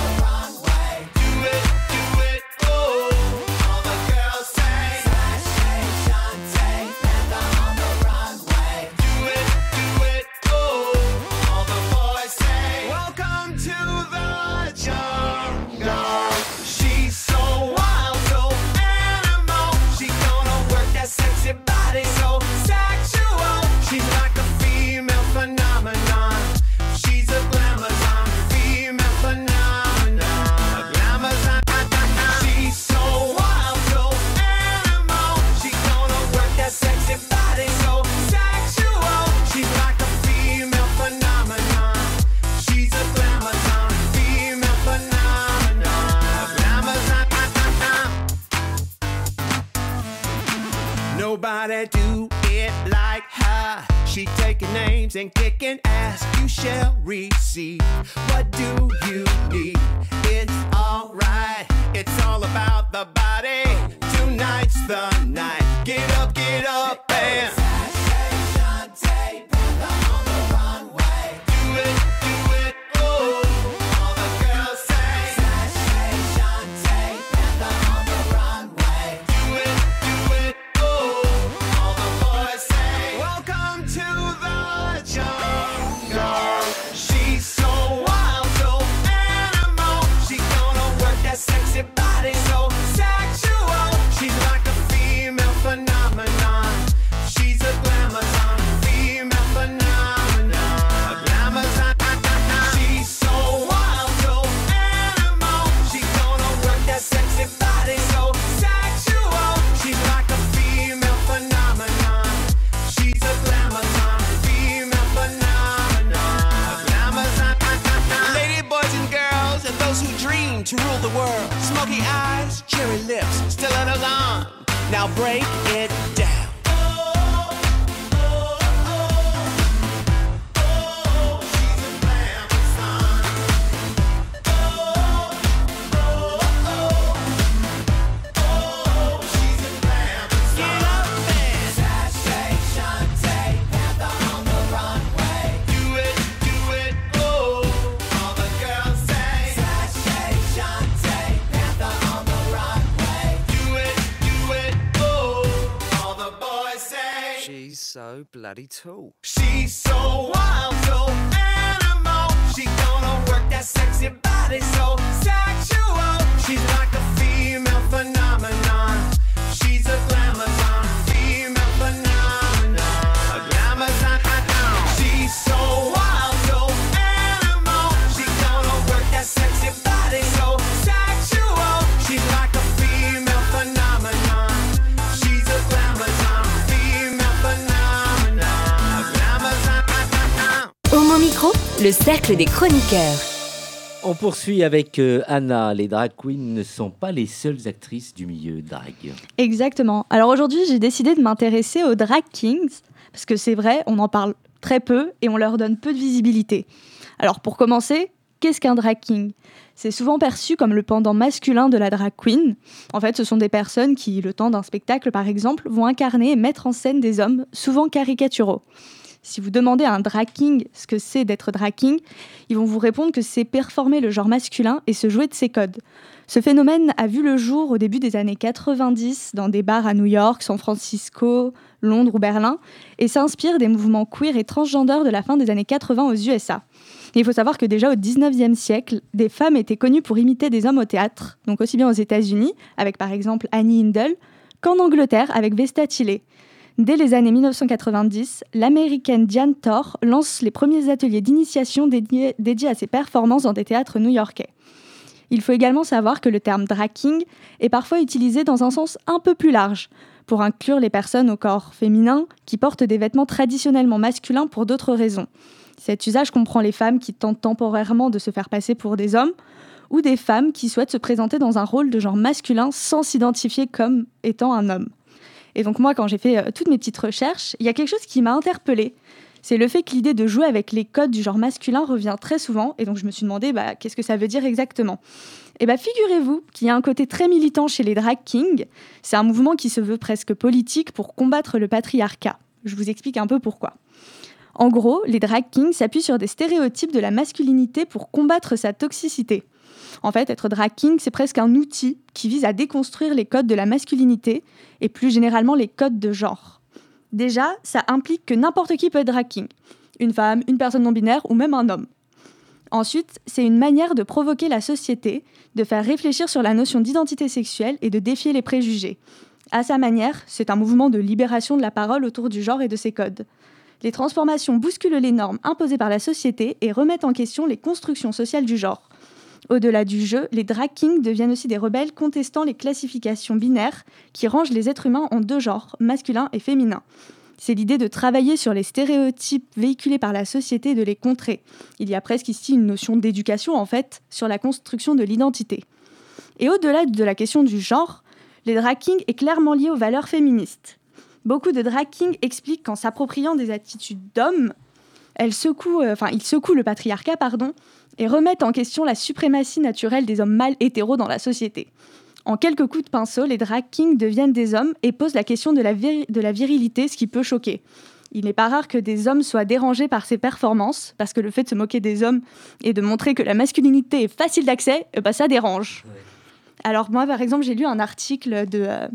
names and kicking ass. You shall receive. What do you need? It's alright. It's all about the body. Tonight's the night. Get up, get up, and. Bloody tall. She's so wild, so animal. She gonna work that sexy body so Le cercle des chroniqueurs. On poursuit avec euh, Anna. Les drag queens ne sont pas les seules actrices du milieu drag. Exactement. Alors aujourd'hui, j'ai décidé de m'intéresser aux drag kings, parce que c'est vrai, on en parle très peu et on leur donne peu de visibilité. Alors pour commencer, qu'est-ce qu'un drag king? C'est souvent perçu comme le pendant masculin de la drag queen. En fait, ce sont des personnes qui, le temps d'un spectacle par exemple, vont incarner et mettre en scène des hommes, souvent caricaturaux. Si vous demandez à un drag king ce que c'est d'être drag king, ils vont vous répondre que c'est performer le genre masculin et se jouer de ses codes. Ce phénomène a vu le jour au début des années 90 dans des bars à New York, San Francisco, Londres ou Berlin et s'inspire des mouvements queer et transgender de la fin des années 80 aux USA. Il faut savoir que déjà au 19e siècle, des femmes étaient connues pour imiter des hommes au théâtre, donc aussi bien aux États-Unis, avec par exemple Annie Hindle, qu'en Angleterre avec Vesta Tilley. Dès les années 1990, l'américaine Diane Thor lance les premiers ateliers d'initiation dédiés, à ses performances dans des théâtres new-yorkais. Il faut également savoir que le terme drag king est parfois utilisé dans un sens un peu plus large, pour inclure les personnes au corps féminin qui portent des vêtements traditionnellement masculins pour d'autres raisons. Cet usage comprend les femmes qui tentent temporairement de se faire passer pour des hommes, ou des femmes qui souhaitent se présenter dans un rôle de genre masculin sans s'identifier comme étant un homme. Et donc moi, quand j'ai fait euh, toutes mes petites recherches, il y a quelque chose qui m'a interpellée. C'est le fait que l'idée de jouer avec les codes du genre masculin revient très souvent, et donc je me suis demandé bah, qu'est-ce que ça veut dire exactement? Et bah figurez-vous qu'il y a un côté très militant chez les drag kings. C'est un mouvement qui se veut presque politique pour combattre le patriarcat. Je vous explique un peu pourquoi. En gros, les drag kings s'appuient sur des stéréotypes de la masculinité pour combattre sa toxicité. En fait, être drag king, c'est presque un outil qui vise à déconstruire les codes de la masculinité et plus généralement les codes de genre. Déjà, ça implique que n'importe qui peut être drag king. Une femme, une personne non binaire ou même un homme. Ensuite, c'est une manière de provoquer la société, de faire réfléchir sur la notion d'identité sexuelle et de défier les préjugés. À sa manière, c'est un mouvement de libération de la parole autour du genre et de ses codes. Les transformations bousculent les normes imposées par la société et remettent en question les constructions sociales du genre. Au-delà du jeu, les drag kings deviennent aussi des rebelles contestant les classifications binaires qui rangent les êtres humains en deux genres, masculin et féminin. C'est l'idée de travailler sur les stéréotypes véhiculés par la société de les contrer. Il y a presque ici une notion d'éducation, en fait, sur la construction de l'identité. Et au-delà de la question du genre, les drag kings est clairement lié aux valeurs féministes. Beaucoup de drag kings expliquent qu'en s'appropriant des attitudes d'hommes, elles secouent, euh, enfin, ils secouent le patriarcat, pardon, et remettent en question la suprématie naturelle des hommes mâles hétéros dans la société. En quelques coups de pinceau, les drag kings deviennent des hommes et posent la question de la, de la virilité, ce qui peut choquer. Il n'est pas rare que des hommes soient dérangés par ces performances, parce que le fait de se moquer des hommes et de montrer que la masculinité est facile d'accès, eh ben, ça dérange. Alors moi, par exemple, j'ai lu un article de, euh,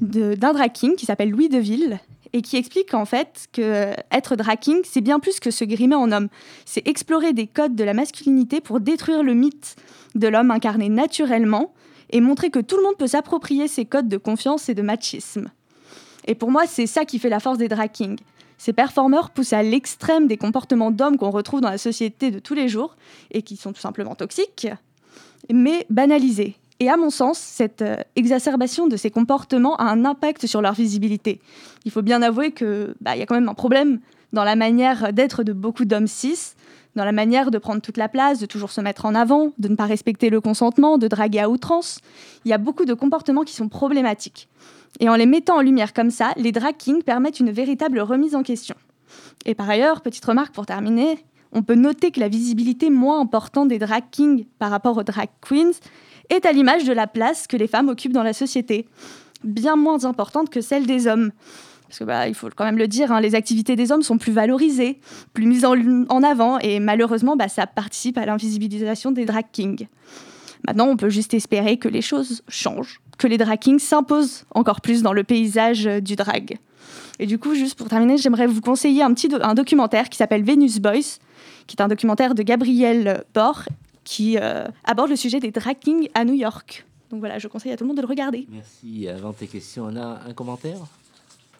de- d'un drag king qui s'appelle Louis Deville et qui explique qu'en fait, que euh, être drag c'est bien plus que se grimer en homme. C'est explorer des codes de la masculinité pour détruire le mythe de l'homme incarné naturellement et montrer que tout le monde peut s'approprier ces codes de confiance et de machisme. Et pour moi, c'est ça qui fait la force des drag kings. Ces performeurs poussent à l'extrême des comportements d'hommes qu'on retrouve dans la société de tous les jours et qui sont tout simplement toxiques, mais banalisés. Et à mon sens, cette euh, exacerbation de ces comportements a un impact sur leur visibilité. Il faut bien avouer qu'il y a quand même un problème dans la manière d'être de beaucoup d'hommes cis, dans la manière de prendre toute la place, de toujours se mettre en avant, de ne pas respecter le consentement, de draguer à outrance. Il y a beaucoup de comportements qui sont problématiques. Et en les mettant en lumière comme ça, les drag kings permettent une véritable remise en question. Et par ailleurs, petite remarque pour terminer, on peut noter que la visibilité moins importante des drag kings par rapport aux drag queens est à l'image de la place que les femmes occupent dans la société, bien moins importante que celle des hommes. Parce que bah, il faut quand même le dire, hein, les activités des hommes sont plus valorisées, plus mises en, avant, et malheureusement, bah, ça participe à l'invisibilisation des drag kings. Maintenant, on peut juste espérer que les choses changent, que les drag kings s'imposent encore plus dans le paysage euh, du drag. Et du coup, juste pour terminer, j'aimerais vous conseiller un petit un documentaire qui s'appelle Venus Boys, qui est un documentaire de Gabriel Bor, qui euh, aborde le sujet des drag kings à New York. Donc voilà, je conseille à tout le monde de le regarder. Merci. Avant tes questions, on a un commentaire?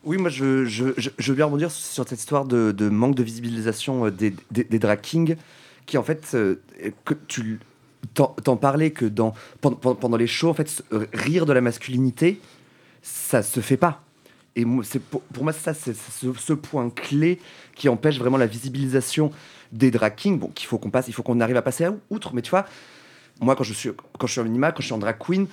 Oui, moi je, je, je, je veux bien rebondir sur cette histoire de, de manque de visibilisation euh, des, des, des drag kings, qui en fait, euh, que tu t'en t'en parlais que dans, pendant, les shows, en fait, rire de la masculinité, ça se fait pas. Et moi, pour, pour moi, ça, c'est c'est ce, ce point clé qui empêche vraiment la visibilisation des drag kings. Bon, qu'il faut qu'on passe, il faut qu'on arrive à passer à outre. Mais tu vois, moi, quand je suis, quand je suis en minima, quand je suis en drag queen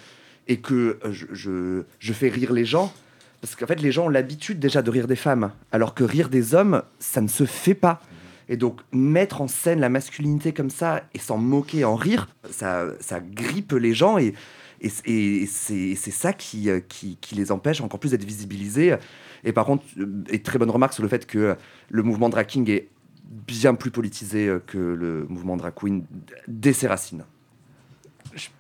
et que euh, je, je, fais rire les gens, parce qu'en fait, les gens ont l'habitude déjà de rire des femmes, alors que rire des hommes, ça ne se fait pas. Et donc, mettre en scène la masculinité comme ça et s'en moquer, en rire, ça, ça grippe les gens et, et, et c'est ça qui, euh, qui, qui les empêche encore plus d'être visibilisés. Et par contre, euh, et très bonne remarque sur le fait que le mouvement drag king est bien plus politisé euh, que le mouvement drag queen dès ses racines.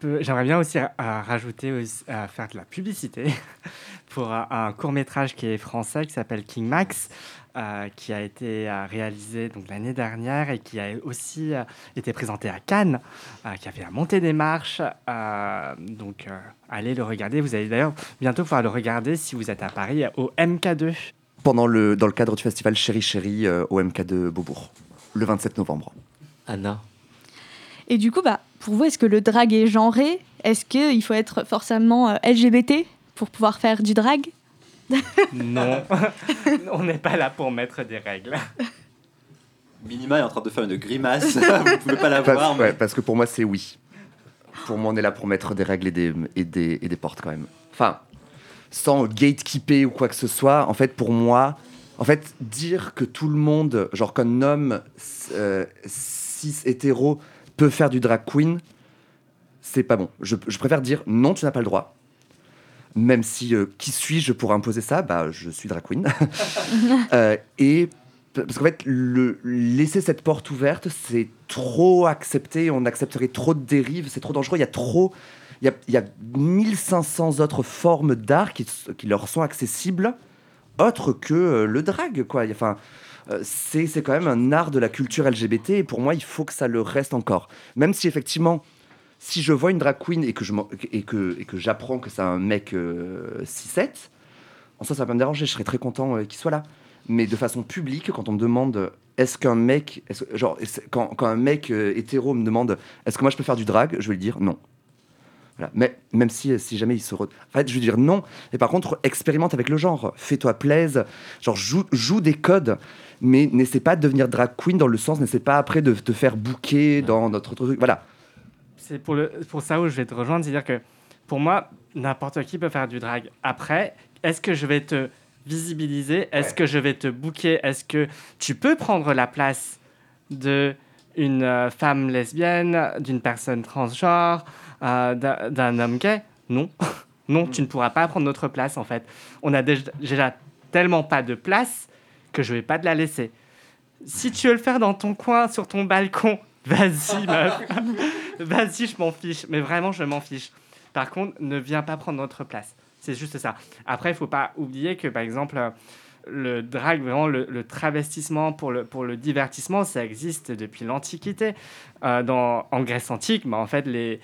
J'aimerais bien aussi euh, rajouter, faire de la publicité pour un court métrage qui est français qui s'appelle King Max, euh, qui a été euh, réalisé l'année dernière et qui a aussi été présenté à Cannes, qui a fait la montée des marches. donc allez le regarder. Vous allez d'ailleurs bientôt pouvoir le regarder si vous êtes à Paris au MK2. Pendant le, dans le cadre du festival Chéri Chéri euh, au MK de Beaubourg, le 27 novembre. Anna Et du coup, bah, pour vous, est-ce que le drag est genré? Est-ce qu'il faut être forcément euh, LGBT pour pouvoir faire du drag? Non, on n'est pas là pour mettre des règles. Minima est en train de faire une grimace. Vous pouvez pas la Parce, voir. mais- ouais, parce que pour moi, c'est oui. Pour moi, on est là pour mettre des règles et des, et des, et des portes quand même. Enfin, sans gatekeeper ou quoi que ce soit. En fait, pour moi, en fait, dire que tout le monde, genre qu'un homme euh, cis hétéro peut faire du drag queen, c'est pas bon. Je, je préfère dire non, tu n'as pas le droit. Même si euh, qui suis-je pour imposer ça? Bah, je suis drag queen. Euh, et parce qu'en fait, le, laisser cette porte ouverte, c'est trop accepté. On accepterait trop de dérives. C'est trop dangereux. Il y a trop. Il y a, il y a 1500 autres formes d'art qui, leur sont accessibles, autres que euh, le drag, Enfin, euh, c'est quand même un art de la culture LGBT. Et pour moi, il faut que ça le reste encore. Même si effectivement, si je vois une drag queen et que je et que et que j'apprends que c'est un mec 6-7, en soi, ça va pas me déranger. Je serais très content euh, qu'il soit là. Mais de façon publique, quand on me demande euh, est-ce qu'un mec, est-ce- genre, quand, un mec euh, hétéro me demande est-ce que moi je peux faire du drag, je vais lui dire non. Voilà. Mais même si, si jamais il se. re- En fait, je lui dire non. Et par contre, expérimente avec le genre. Fais-toi plaise. Genre, joue, joue des codes. Mais n'essaie pas de devenir drag queen dans le sens, n'essaie pas après de te faire bouquer dans notre truc. Voilà. C'est pour, le, pour ça où je vais te rejoindre, c'est-à-dire que pour moi, n'importe qui peut faire du drag. Après, est-ce que je vais te visibiliser? Est-ce que je vais te booker Est-ce que tu peux prendre la place de une euh, femme lesbienne, d'une personne transgenre, euh, d'un homme gay Non. non, tu ne pourras pas prendre notre place en fait. On a déjà, tellement pas de place que je vais pas te la laisser. Si tu veux le faire dans ton coin, sur ton balcon, vas-y meuf. vas-y, je m'en fiche. Mais vraiment, je m'en fiche. Par contre, ne viens pas prendre notre place. C'est juste ça. Après, il faut pas oublier que, par exemple, le drag, vraiment le, travestissement pour le, divertissement, ça existe depuis l'Antiquité. Euh, en Grèce antique, bah, en fait, les,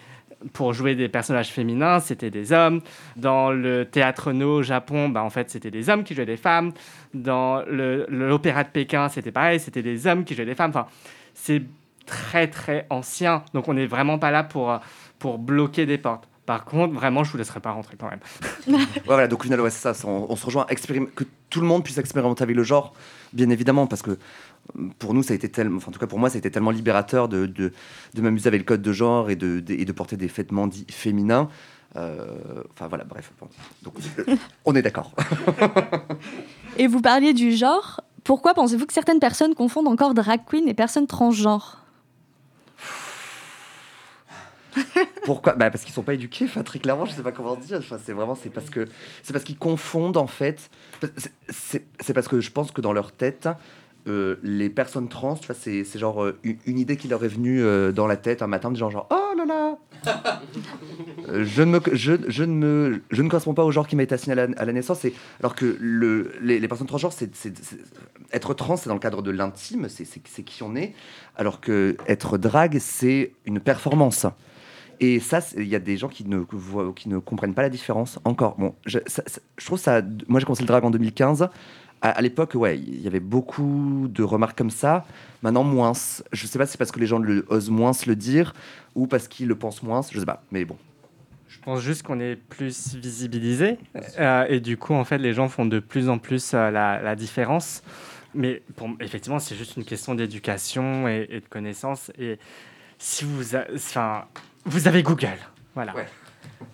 pour jouer des personnages féminins, c'était des hommes. Dans le théâtre no au Japon, bah, en fait, c'était des hommes qui jouaient des femmes. Dans l'opéra de Pékin, c'était pareil, c'était des hommes qui jouaient des femmes. Enfin, c'est très, très ancien. Donc, on n'est vraiment pas là pour bloquer des portes. Par contre, vraiment, je vous laisserai pas rentrer quand même. Ouais, voilà, donc Lunel, ouais, c'est ça, on, on se rejoint, que tout le monde puisse expérimenter avec le genre, bien évidemment, parce que euh, pour nous, ça a été tellement, enfin, en tout cas pour moi, ça a été tellement libérateur de, de, de m'amuser avec le code de genre et de, de- et de porter des vêtements dits féminins. Euh, Enfin voilà, bref, bon. donc on est d'accord. Et vous parliez du genre. Pourquoi pensez-vous que certaines personnes confondent encore drag queen et personnes transgenres? Pourquoi? Bah Parce qu'ils sont pas éduqués, enfin, très clairement, je sais pas comment dire. Enfin, c'est vraiment, c'est parce que c'est qu'ils confondent en fait. C'est- parce que je pense que dans leur tête, euh, les personnes trans, c'est genre euh, une, idée qui leur est venue euh, dans la tête un matin, genre, genre oh là là, je ne me, je, je ne me, je ne correspond pas au genre qui m'a été assigné à la, naissance. Et alors que le, les, personnes transgenres, c'est être trans, c'est dans le cadre de l'intime, c'est qui on est. Alors que être drague, c'est une performance. Et ça, il y a des gens qui ne, qui ne comprennent pas la différence encore. Bon, je, trouve ça. Moi, j'ai commencé le drag en 2015. À, l'époque, ouais, il y avait beaucoup de remarques comme ça. Maintenant, moins. Je sais pas si c'est parce que les gens osent moins se le dire ou parce qu'ils le pensent moins. Je sais pas. Mais bon. Je pense juste qu'on est plus visibilisé euh, et du coup, en fait, les gens font de plus en plus euh, la, différence. Mais effectivement, c'est juste une question d'éducation et, et de connaissance. Et si vous, enfin, vous avez Google, voilà. Ouais.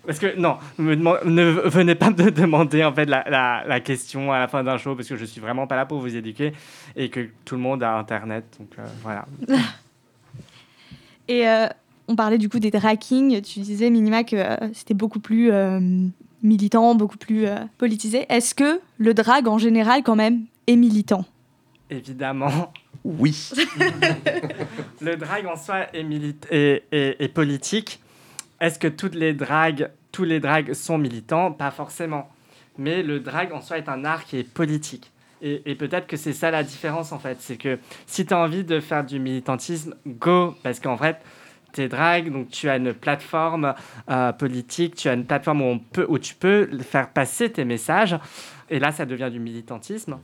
Parce que non, ne venez pas me demander en fait la, la- la question à la fin d'un show parce que je suis vraiment pas là pour vous éduquer et que tout le monde a Internet. Donc euh, voilà. Et euh, on parlait du coup des drag kings. Tu disais, Minima, que euh, c'était beaucoup plus euh, militant, beaucoup plus euh, politisé. Est-ce que le drag en général, quand même, est militant? Évidemment, Oui. Le drag en soi est, est, est- est politique. Est-ce que toutes les dragues, tous les drags sont militants? Pas forcément. Mais le drag en soi est un art qui est politique. Et, et peut-être que c'est ça la différence en fait. C'est que si tu as envie de faire du militantisme, go Parce qu'en fait, tu es drag, donc tu as une plateforme euh, politique, tu as une plateforme où, on peut, où tu peux faire passer tes messages. Et là, ça devient du militantisme.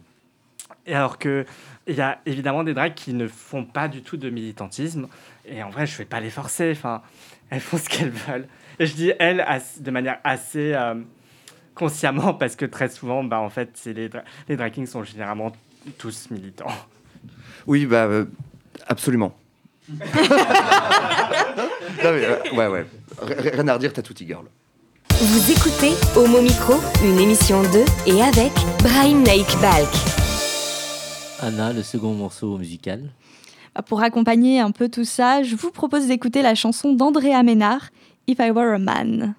Et alors que il y a évidemment des drags qui ne font pas du tout de militantisme. Et en vrai, je ne vais pas les forcer. Enfin, elles font ce qu'elles veulent. Et je dis elles de manière assez euh, consciemment parce que très souvent, bah, en fait, c'est les, dra- les drag kings sont généralement tous militants. Oui, bah, euh, absolument. non, mais, euh, ouais, ouais. R- Rien à redire, t'as tout girl. Vous écoutez Homo Micro, une émission de et avec Brahim Naik Balk. Anna, le second morceau musical. Bah, Pour accompagner un peu tout ça, je vous propose d'écouter la chanson d'Andrea Ménard, If I Were a Man.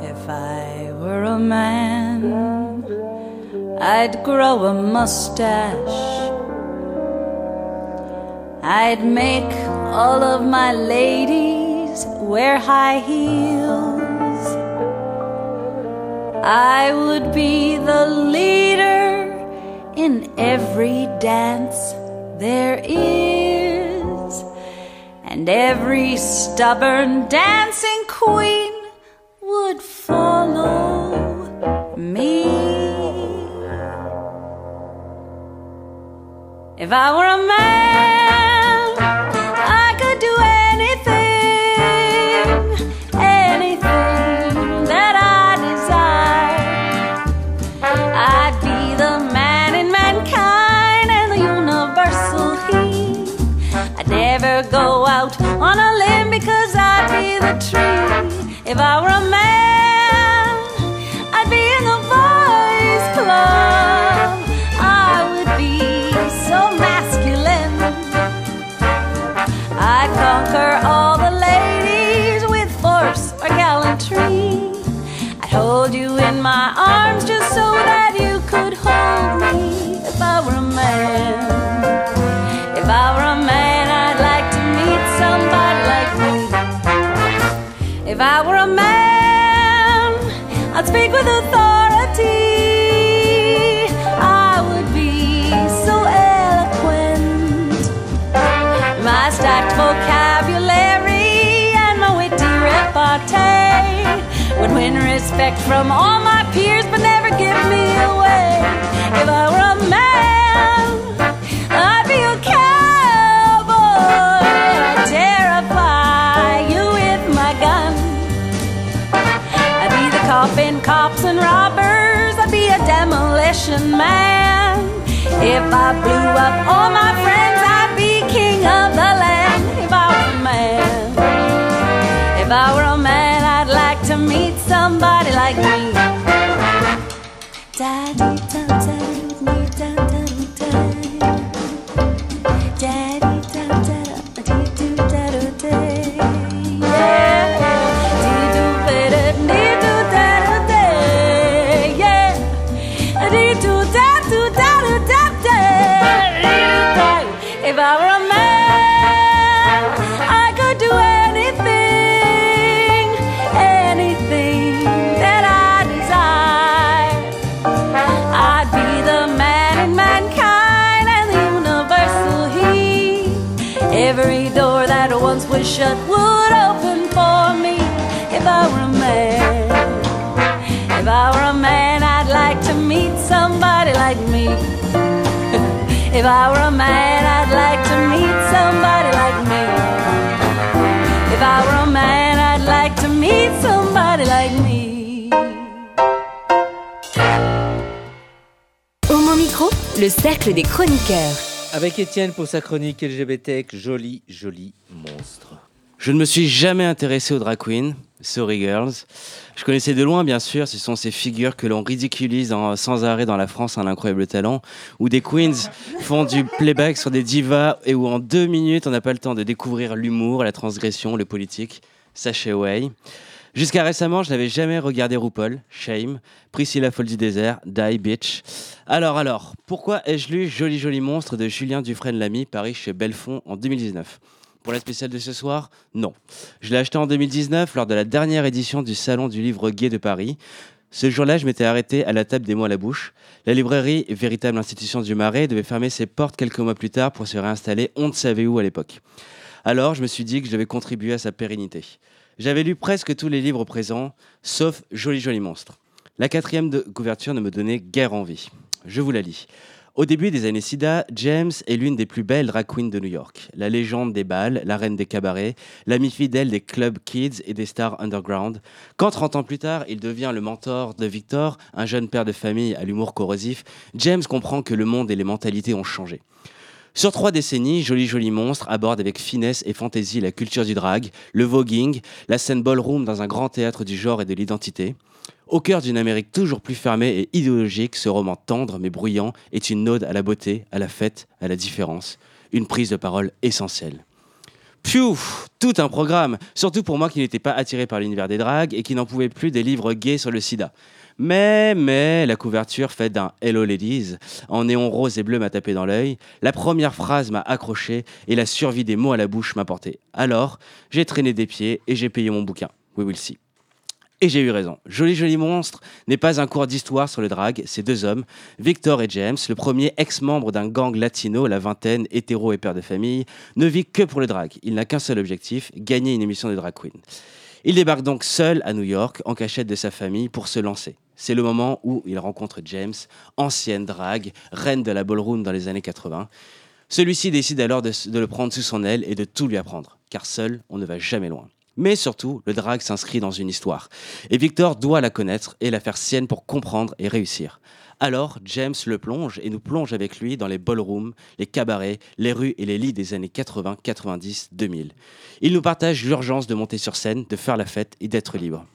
If I were a man, I'd grow a mustache. I'd make all of my ladies wear high heels. I would be the leader in every dance there is. And every stubborn dancing queen would follow me. If I were a man, If I were I'd speak with authority. I would be so eloquent. My stacked vocabulary and my witty repartee would win respect from all my peers, but never give me away. If I were a man, man. If I blew up all my friends, I'd be king of the land. If I were a man, if I were a man, I'd like to meet somebody like me. If I were a man, I'd like to meet somebody like me. If I were a man, I'd like to meet somebody like me. Homo Micro, le cercle des chroniqueurs. Avec Étienne pour sa chronique LGBT, joli, joli monstre. Je ne me suis jamais intéressé aux drag queens, sorry girls. Je connaissais de loin, bien sûr, ce sont ces figures que l'on ridiculise sans arrêt dans la France à l'incroyable talent, où des queens font du playback sur des divas et où en deux minutes on n'a pas le temps de découvrir l'humour, la transgression, le politique. Sachez way. Jusqu'à récemment, je n'avais jamais regardé RuPaul, Shame, Priscilla Folle du désert, Die Bitch. Alors, alors, pourquoi ai-je lu Joli Joli Monstre de Julien Dufresne-Lamy, Paris chez Belfond en 2019 Pour la spéciale de ce soir Non. Je l'ai acheté en 2019 lors de la dernière édition du Salon du Livre Gay de Paris. Ce jour-là, je m'étais arrêté à la table des mots à la bouche. La librairie, véritable institution du Marais, devait fermer ses portes quelques mois plus tard pour se réinstaller on ne savait où à l'époque. Alors, je me suis dit que je devais contribuer à sa pérennité. J'avais lu presque tous les livres présents, sauf Joli Joli Monstre. La quatrième de couverture ne me donnait guère envie. Je vous la lis. Au début des années SIDA, James est l'une des plus belles drag queens de New York. La légende des balles, la reine des cabarets, l'ami fidèle des clubs kids et des stars underground. Quand 30 ans plus tard, il devient le mentor de Victor, un jeune père de famille à l'humour corrosif, James comprend que le monde et les mentalités ont changé. Sur trois décennies, Joli Joli Monstre aborde avec finesse et fantaisie la culture du drag, le voguing, la scène ballroom dans un grand théâtre du genre et de l'identité. Au cœur d'une Amérique toujours plus fermée et idéologique, ce roman tendre mais bruyant est une ode à la beauté, à la fête, à la différence. Une prise de parole essentielle. Piouf Tout un programme, surtout pour moi qui n'étais pas attiré par l'univers des dragues et qui n'en pouvait plus des livres gays sur le sida. Mais, mais, la couverture faite d'un Hello Ladies, en néon rose et bleu m'a tapé dans l'œil, la première phrase m'a accroché et la survie des mots à la bouche m'a porté. Alors, j'ai traîné des pieds et j'ai payé mon bouquin. We will see. Et j'ai eu raison. Joli Joli Monstre n'est pas un cours d'histoire sur le drag, c'est deux hommes, Victor et James, le premier ex-membre d'un gang latino, la vingtaine, hétéro et père de famille, ne vit que pour le drag. Il n'a qu'un seul objectif, gagner une émission de drag queen. Il débarque donc seul à New York, en cachette de sa famille, pour se lancer. C'est le moment où il rencontre James, ancienne drague, reine de la ballroom dans les années 80. Celui-ci décide alors de, de le prendre sous son aile et de tout lui apprendre, car seul, on ne va jamais loin. Mais surtout, le drag s'inscrit dans une histoire. Et Victor doit la connaître et la faire sienne pour comprendre et réussir. Alors, James le plonge et nous plonge avec lui dans les ballrooms, les cabarets, les rues et les lits des années 80, 90, 2000. Il nous partage l'urgence de monter sur scène, de faire la fête et d'être libre.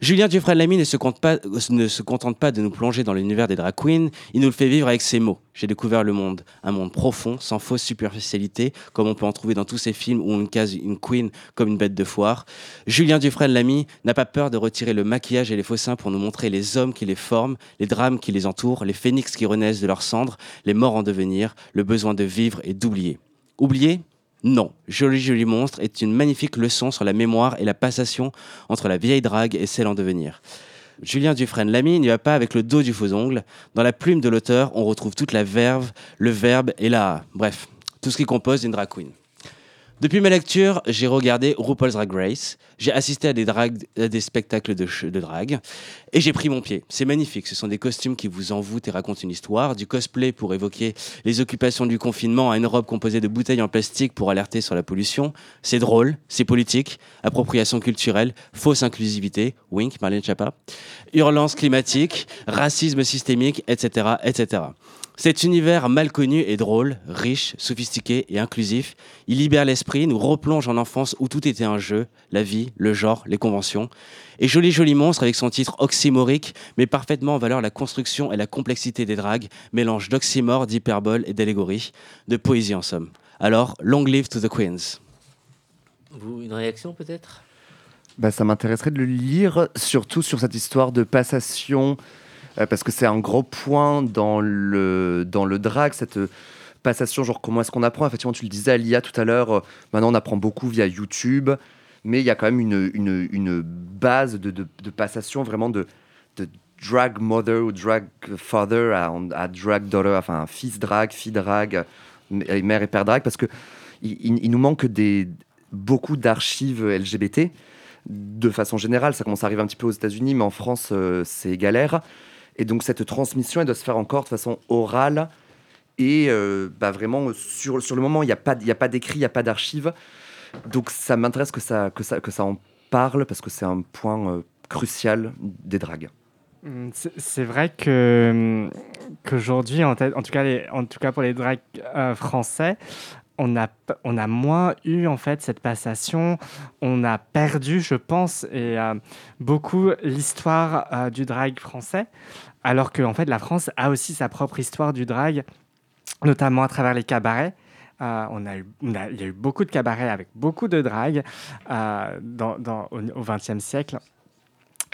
Julien Dufresne-Lamy ne, se compte pas- ne se contente pas de nous plonger dans l'univers des drag queens, il nous le fait vivre avec ses mots. J'ai découvert le monde, un monde profond, sans fausse superficialité, comme on peut en trouver dans tous ces films où on case une queen comme une bête de foire. Julien Dufresne-Lamy n'a pas peur de retirer le maquillage et les faux seins pour nous montrer les hommes qui les forment, les drames qui les entourent, les phénix qui renaissent de leurs cendres, les morts en devenir, le besoin de vivre et d'oublier. Oublier non, Joli Joli Monstre est une magnifique leçon sur la mémoire et la passation entre la vieille drague et celle en devenir. Julien Dufresne-Lamy n'y va pas avec le dos du faux ongle. Dans la plume de l'auteur, on retrouve toute la verve, le verbe et la... Bref, tout ce qui compose une drag queen. Depuis ma lecture, j'ai regardé RuPaul's Drag Race, j'ai assisté à des, drag- à des spectacles de, de drag, et j'ai pris mon pied. C'est magnifique, ce sont des costumes qui vous envoûtent et racontent une histoire, du cosplay pour évoquer les occupations du confinement à une robe composée de bouteilles en plastique pour alerter sur la pollution. C'est drôle, c'est politique, appropriation culturelle, fausse inclusivité, wink, Marlène Chapa, hurlance climatique, racisme systémique, etc., etc. Cet univers mal connu est drôle, riche, sophistiqué et inclusif. Il libère l'esprit, nous replonge en enfance où tout était un jeu, la vie, le genre, les conventions. Et Joli Joli Monstre, avec son titre oxymorique, met parfaitement en valeur la construction et la complexité des dragues, mélange d'oxymore, d'hyperbole et d'allégorie, de poésie en somme. Alors, long live to the queens. Vous, une réaction peut-être? Bah, ça m'intéresserait de le lire, surtout sur cette histoire de passation, euh, parce que c'est un gros point dans le, dans le drag, cette euh, passation, genre comment est-ce qu'on apprend? Effectivement, tu le disais à l'IA tout à l'heure, euh, maintenant on apprend beaucoup via YouTube, mais il y a quand même une, une, base de, de, passation vraiment de, de drag mother ou drag father à, drag daughter, enfin fils drag, fille drag, mère et père drag, parce que il, nous manque des, beaucoup d'archives LGBT de façon générale. Ça commence à arriver un petit peu aux États-Unis, mais en France, euh, c'est galère. Et donc, cette transmission, elle doit se faire encore de façon orale. Et euh, bah, vraiment, sur, sur le moment, il n'y a pas, d'écrit, il n'y a pas d'archives. Donc, ça m'intéresse que ça, que, ça, que ça en parle, parce que c'est un point euh, crucial des dragues. Mm, C'est vrai que hum, qu'aujourd'hui, en tout cas, les- en tout cas pour les drags euh, français, on a on a moins eu en fait cette passation. On a perdu, je pense, et euh, beaucoup l'histoire euh, du drag français, alors que en fait la France a aussi sa propre histoire du drag, notamment à travers les cabarets. Euh, il y a eu beaucoup de cabarets avec beaucoup de drag au XXe siècle.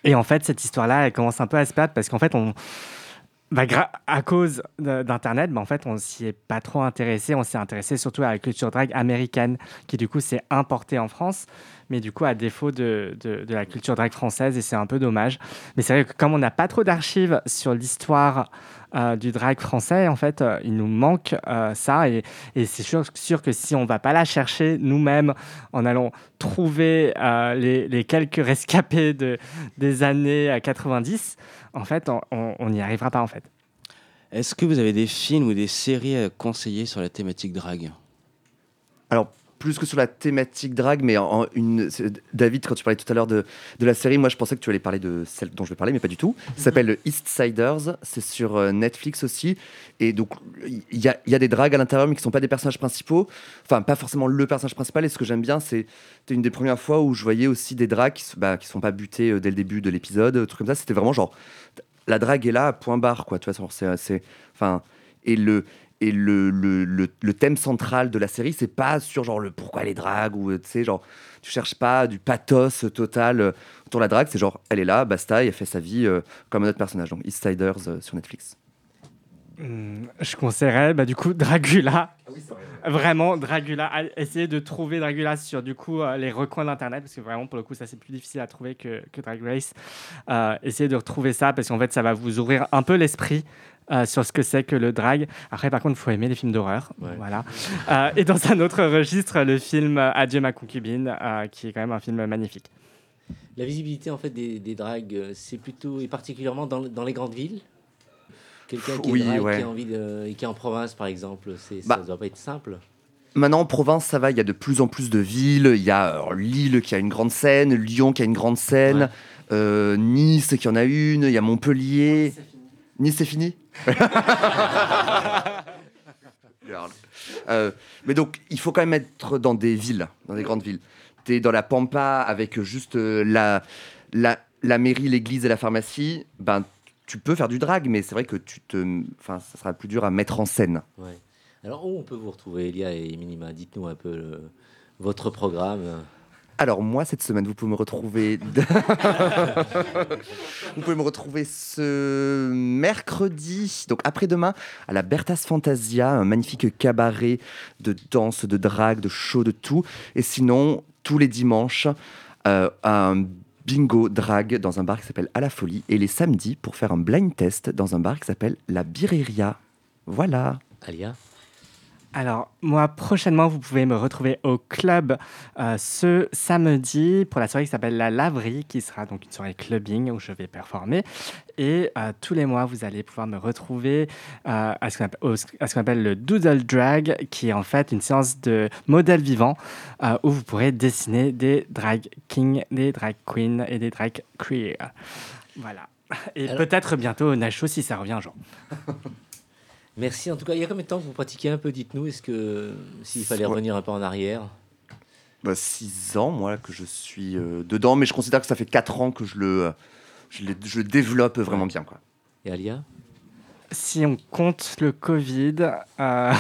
Et en fait, cette histoire-là, elle commence un peu à se perdre parce qu'en fait, on, bah, à cause d'Internet, bah, en fait, on s'y est pas trop intéressé. On s'est intéressé surtout à la culture drag américaine, qui du coup s'est importée en France, mais du coup à défaut de, de- de la culture drag française, et c'est un peu dommage. Mais c'est vrai que comme on n'a pas trop d'archives sur l'histoire euh, du drag français, en fait, euh, il nous manque euh, ça, et, et c'est sûr, sûr que si on va pas la chercher nous-mêmes en allant trouver euh, les, les quelques rescapés de, des années euh, 90, en fait, on- n'y arrivera pas en fait. Est-ce que vous avez des films ou des séries à conseiller sur la thématique drague? Alors, plus que sur la thématique drague, mais en, en une. David, quand tu parlais tout à l'heure de, de la série, moi je pensais que tu allais parler de celle dont je vais parler, mais pas du tout. Ça s'appelle East Siders, c'est sur euh, Netflix aussi. Et donc, il y a, il y a des dragues à l'intérieur, mais qui sont pas des personnages principaux. Enfin, pas forcément le personnage principal. Et ce que j'aime bien, c'est une des premières fois où je voyais aussi des dragues qui, s- bah, sont pas butées euh, dès le début de l'épisode, euh, trucs comme ça. C'était vraiment genre. La drague est là, point barre, quoi. Tu vois, c'est- Enfin. Et le. Et le, le, le, thème central de la série, c'est pas sur genre le pourquoi les dragues ou tu sais, genre tu cherches pas du pathos total euh, autour de la drague, c'est genre elle est là, basta, et elle fait sa vie euh, comme un autre personnage. Donc East Siders euh, sur Netflix. Hmm, Je conseillerais bah, du coup Dragula. Vraiment, Dragula. Essayez de trouver Dragula sur du coup euh, les recoins d'internet parce que vraiment pour le coup ça c'est plus difficile à trouver que, que Drag Race. Euh, essayez de retrouver ça parce qu'en fait ça va vous ouvrir un peu l'esprit. euh, sur ce que c'est que le drag. Après, par contre, il faut aimer les films d'horreur. Ouais. Voilà. Euh, et dans un autre registre, le film Adieu ma concubine, qui est quand même un film magnifique. La visibilité en fait des, euh, c'est plutôt et particulièrement dans, dans les grandes villes. Quelqu'un qui est Oui, drague, ouais. qui a envie de, et qui est en province par exemple, c'est, Bah. ça doit pas être simple. Maintenant en province, ça va, il y a de plus en plus de villes. Il y a alors, Lille qui a une grande scène, Lyon qui a une grande scène, Ouais. euh, Nice qui en a une, il y a Montpellier. Nice, c'est fini. Euh, mais donc, il faut quand même être dans des villes, dans des grandes villes. Tu es dans la Pampa avec juste euh, la, la, la mairie, l'église et la pharmacie. Ben, tu peux faire du drag, mais c'est vrai que tu te, enfin, ça sera plus dur à mettre en scène. Ouais. Alors où on peut vous retrouver, Elia et Minima? Dites-nous un peu le- votre programme. Alors moi cette semaine vous pouvez me retrouver vous pouvez me retrouver ce mercredi donc après-demain à la Bertas Fantasia un magnifique cabaret de danse de drague de show de tout et sinon tous les dimanches euh, un bingo drag dans un bar qui s'appelle À la Folie et les samedis pour faire un blind test dans un bar qui s'appelle La Birreria. Voilà. Alia Alors, moi, prochainement, vous pouvez me retrouver au club euh, ce samedi pour la soirée qui s'appelle La Laverie, qui sera donc une soirée clubbing où je vais performer. Et euh, tous les mois, vous allez pouvoir me retrouver euh, à ce qu'on appelle, le Doodle Drag, qui est en fait une séance de modèles vivants euh, où vous pourrez dessiner des drag kings, des drag queens et des drag queer. Voilà. Et peut-être bientôt au Nacho si ça revient jour. Merci en tout cas. Il y a combien de temps que vous pratiquez un peu Dites-nous. Est-ce que s'il fallait Ouais. revenir un peu en arrière? Bah, six ans, moi, que je suis euh, dedans, mais je considère que ça fait quatre ans que je le, euh, je le, je le développe vraiment bien. Quoi. Et Alia? Si on compte le Covid, euh,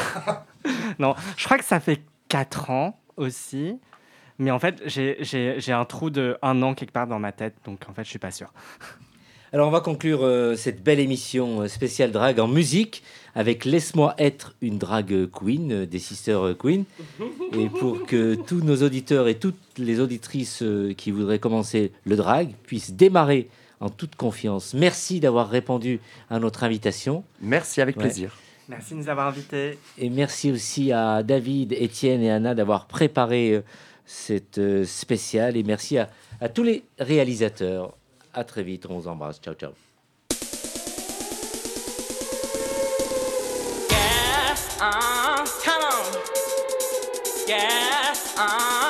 non, je crois que ça fait 4 ans aussi. Mais en fait, j'ai- j'ai j'ai un trou de un an quelque part dans ma tête, donc en fait, je suis pas sûr. Alors on va conclure euh, cette belle émission euh, spéciale drague en musique avec Laisse-moi être une drague queen euh, des Sisters Queen. Et pour que tous nos auditeurs et toutes les auditrices euh, qui voudraient commencer le drag puissent démarrer en toute confiance. Merci d'avoir répondu à notre invitation. Merci, avec Ouais. plaisir. Merci de nous avoir invités. Et merci aussi à David, Étienne et Anna d'avoir préparé euh, cette euh, spéciale. Et merci à, à tous les réalisateurs. À très vite, on vous embrasse. Ciao, ciao. Uh, uh,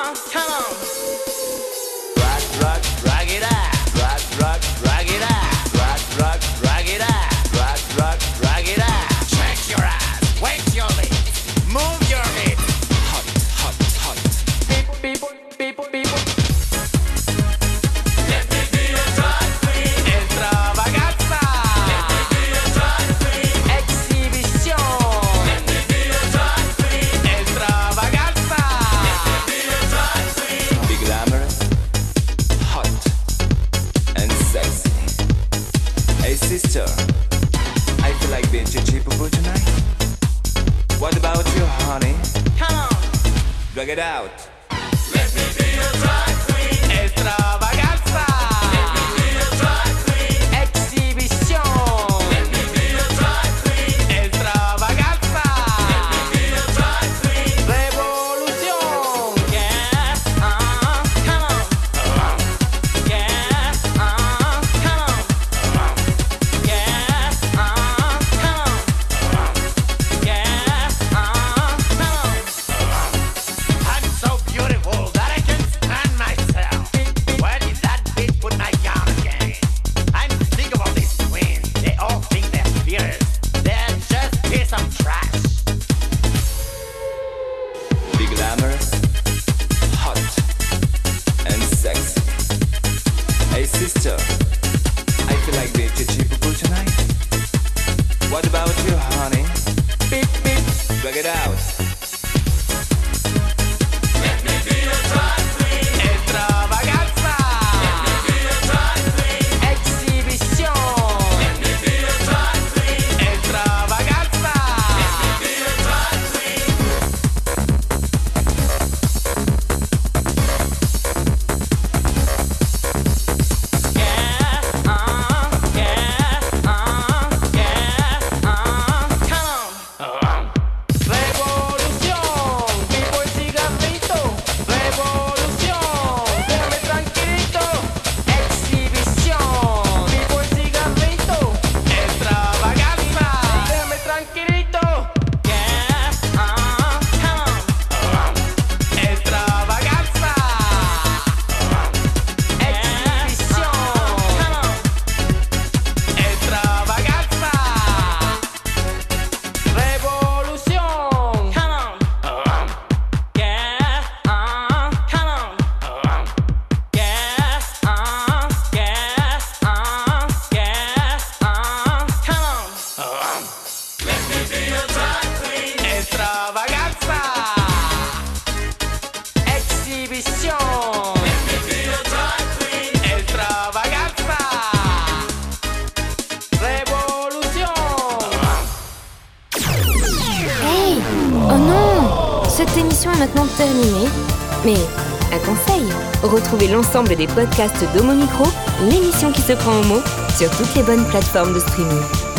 des podcasts d'Homo Micro, l'émission qui se prend au mot, sur toutes les bonnes plateformes de streaming.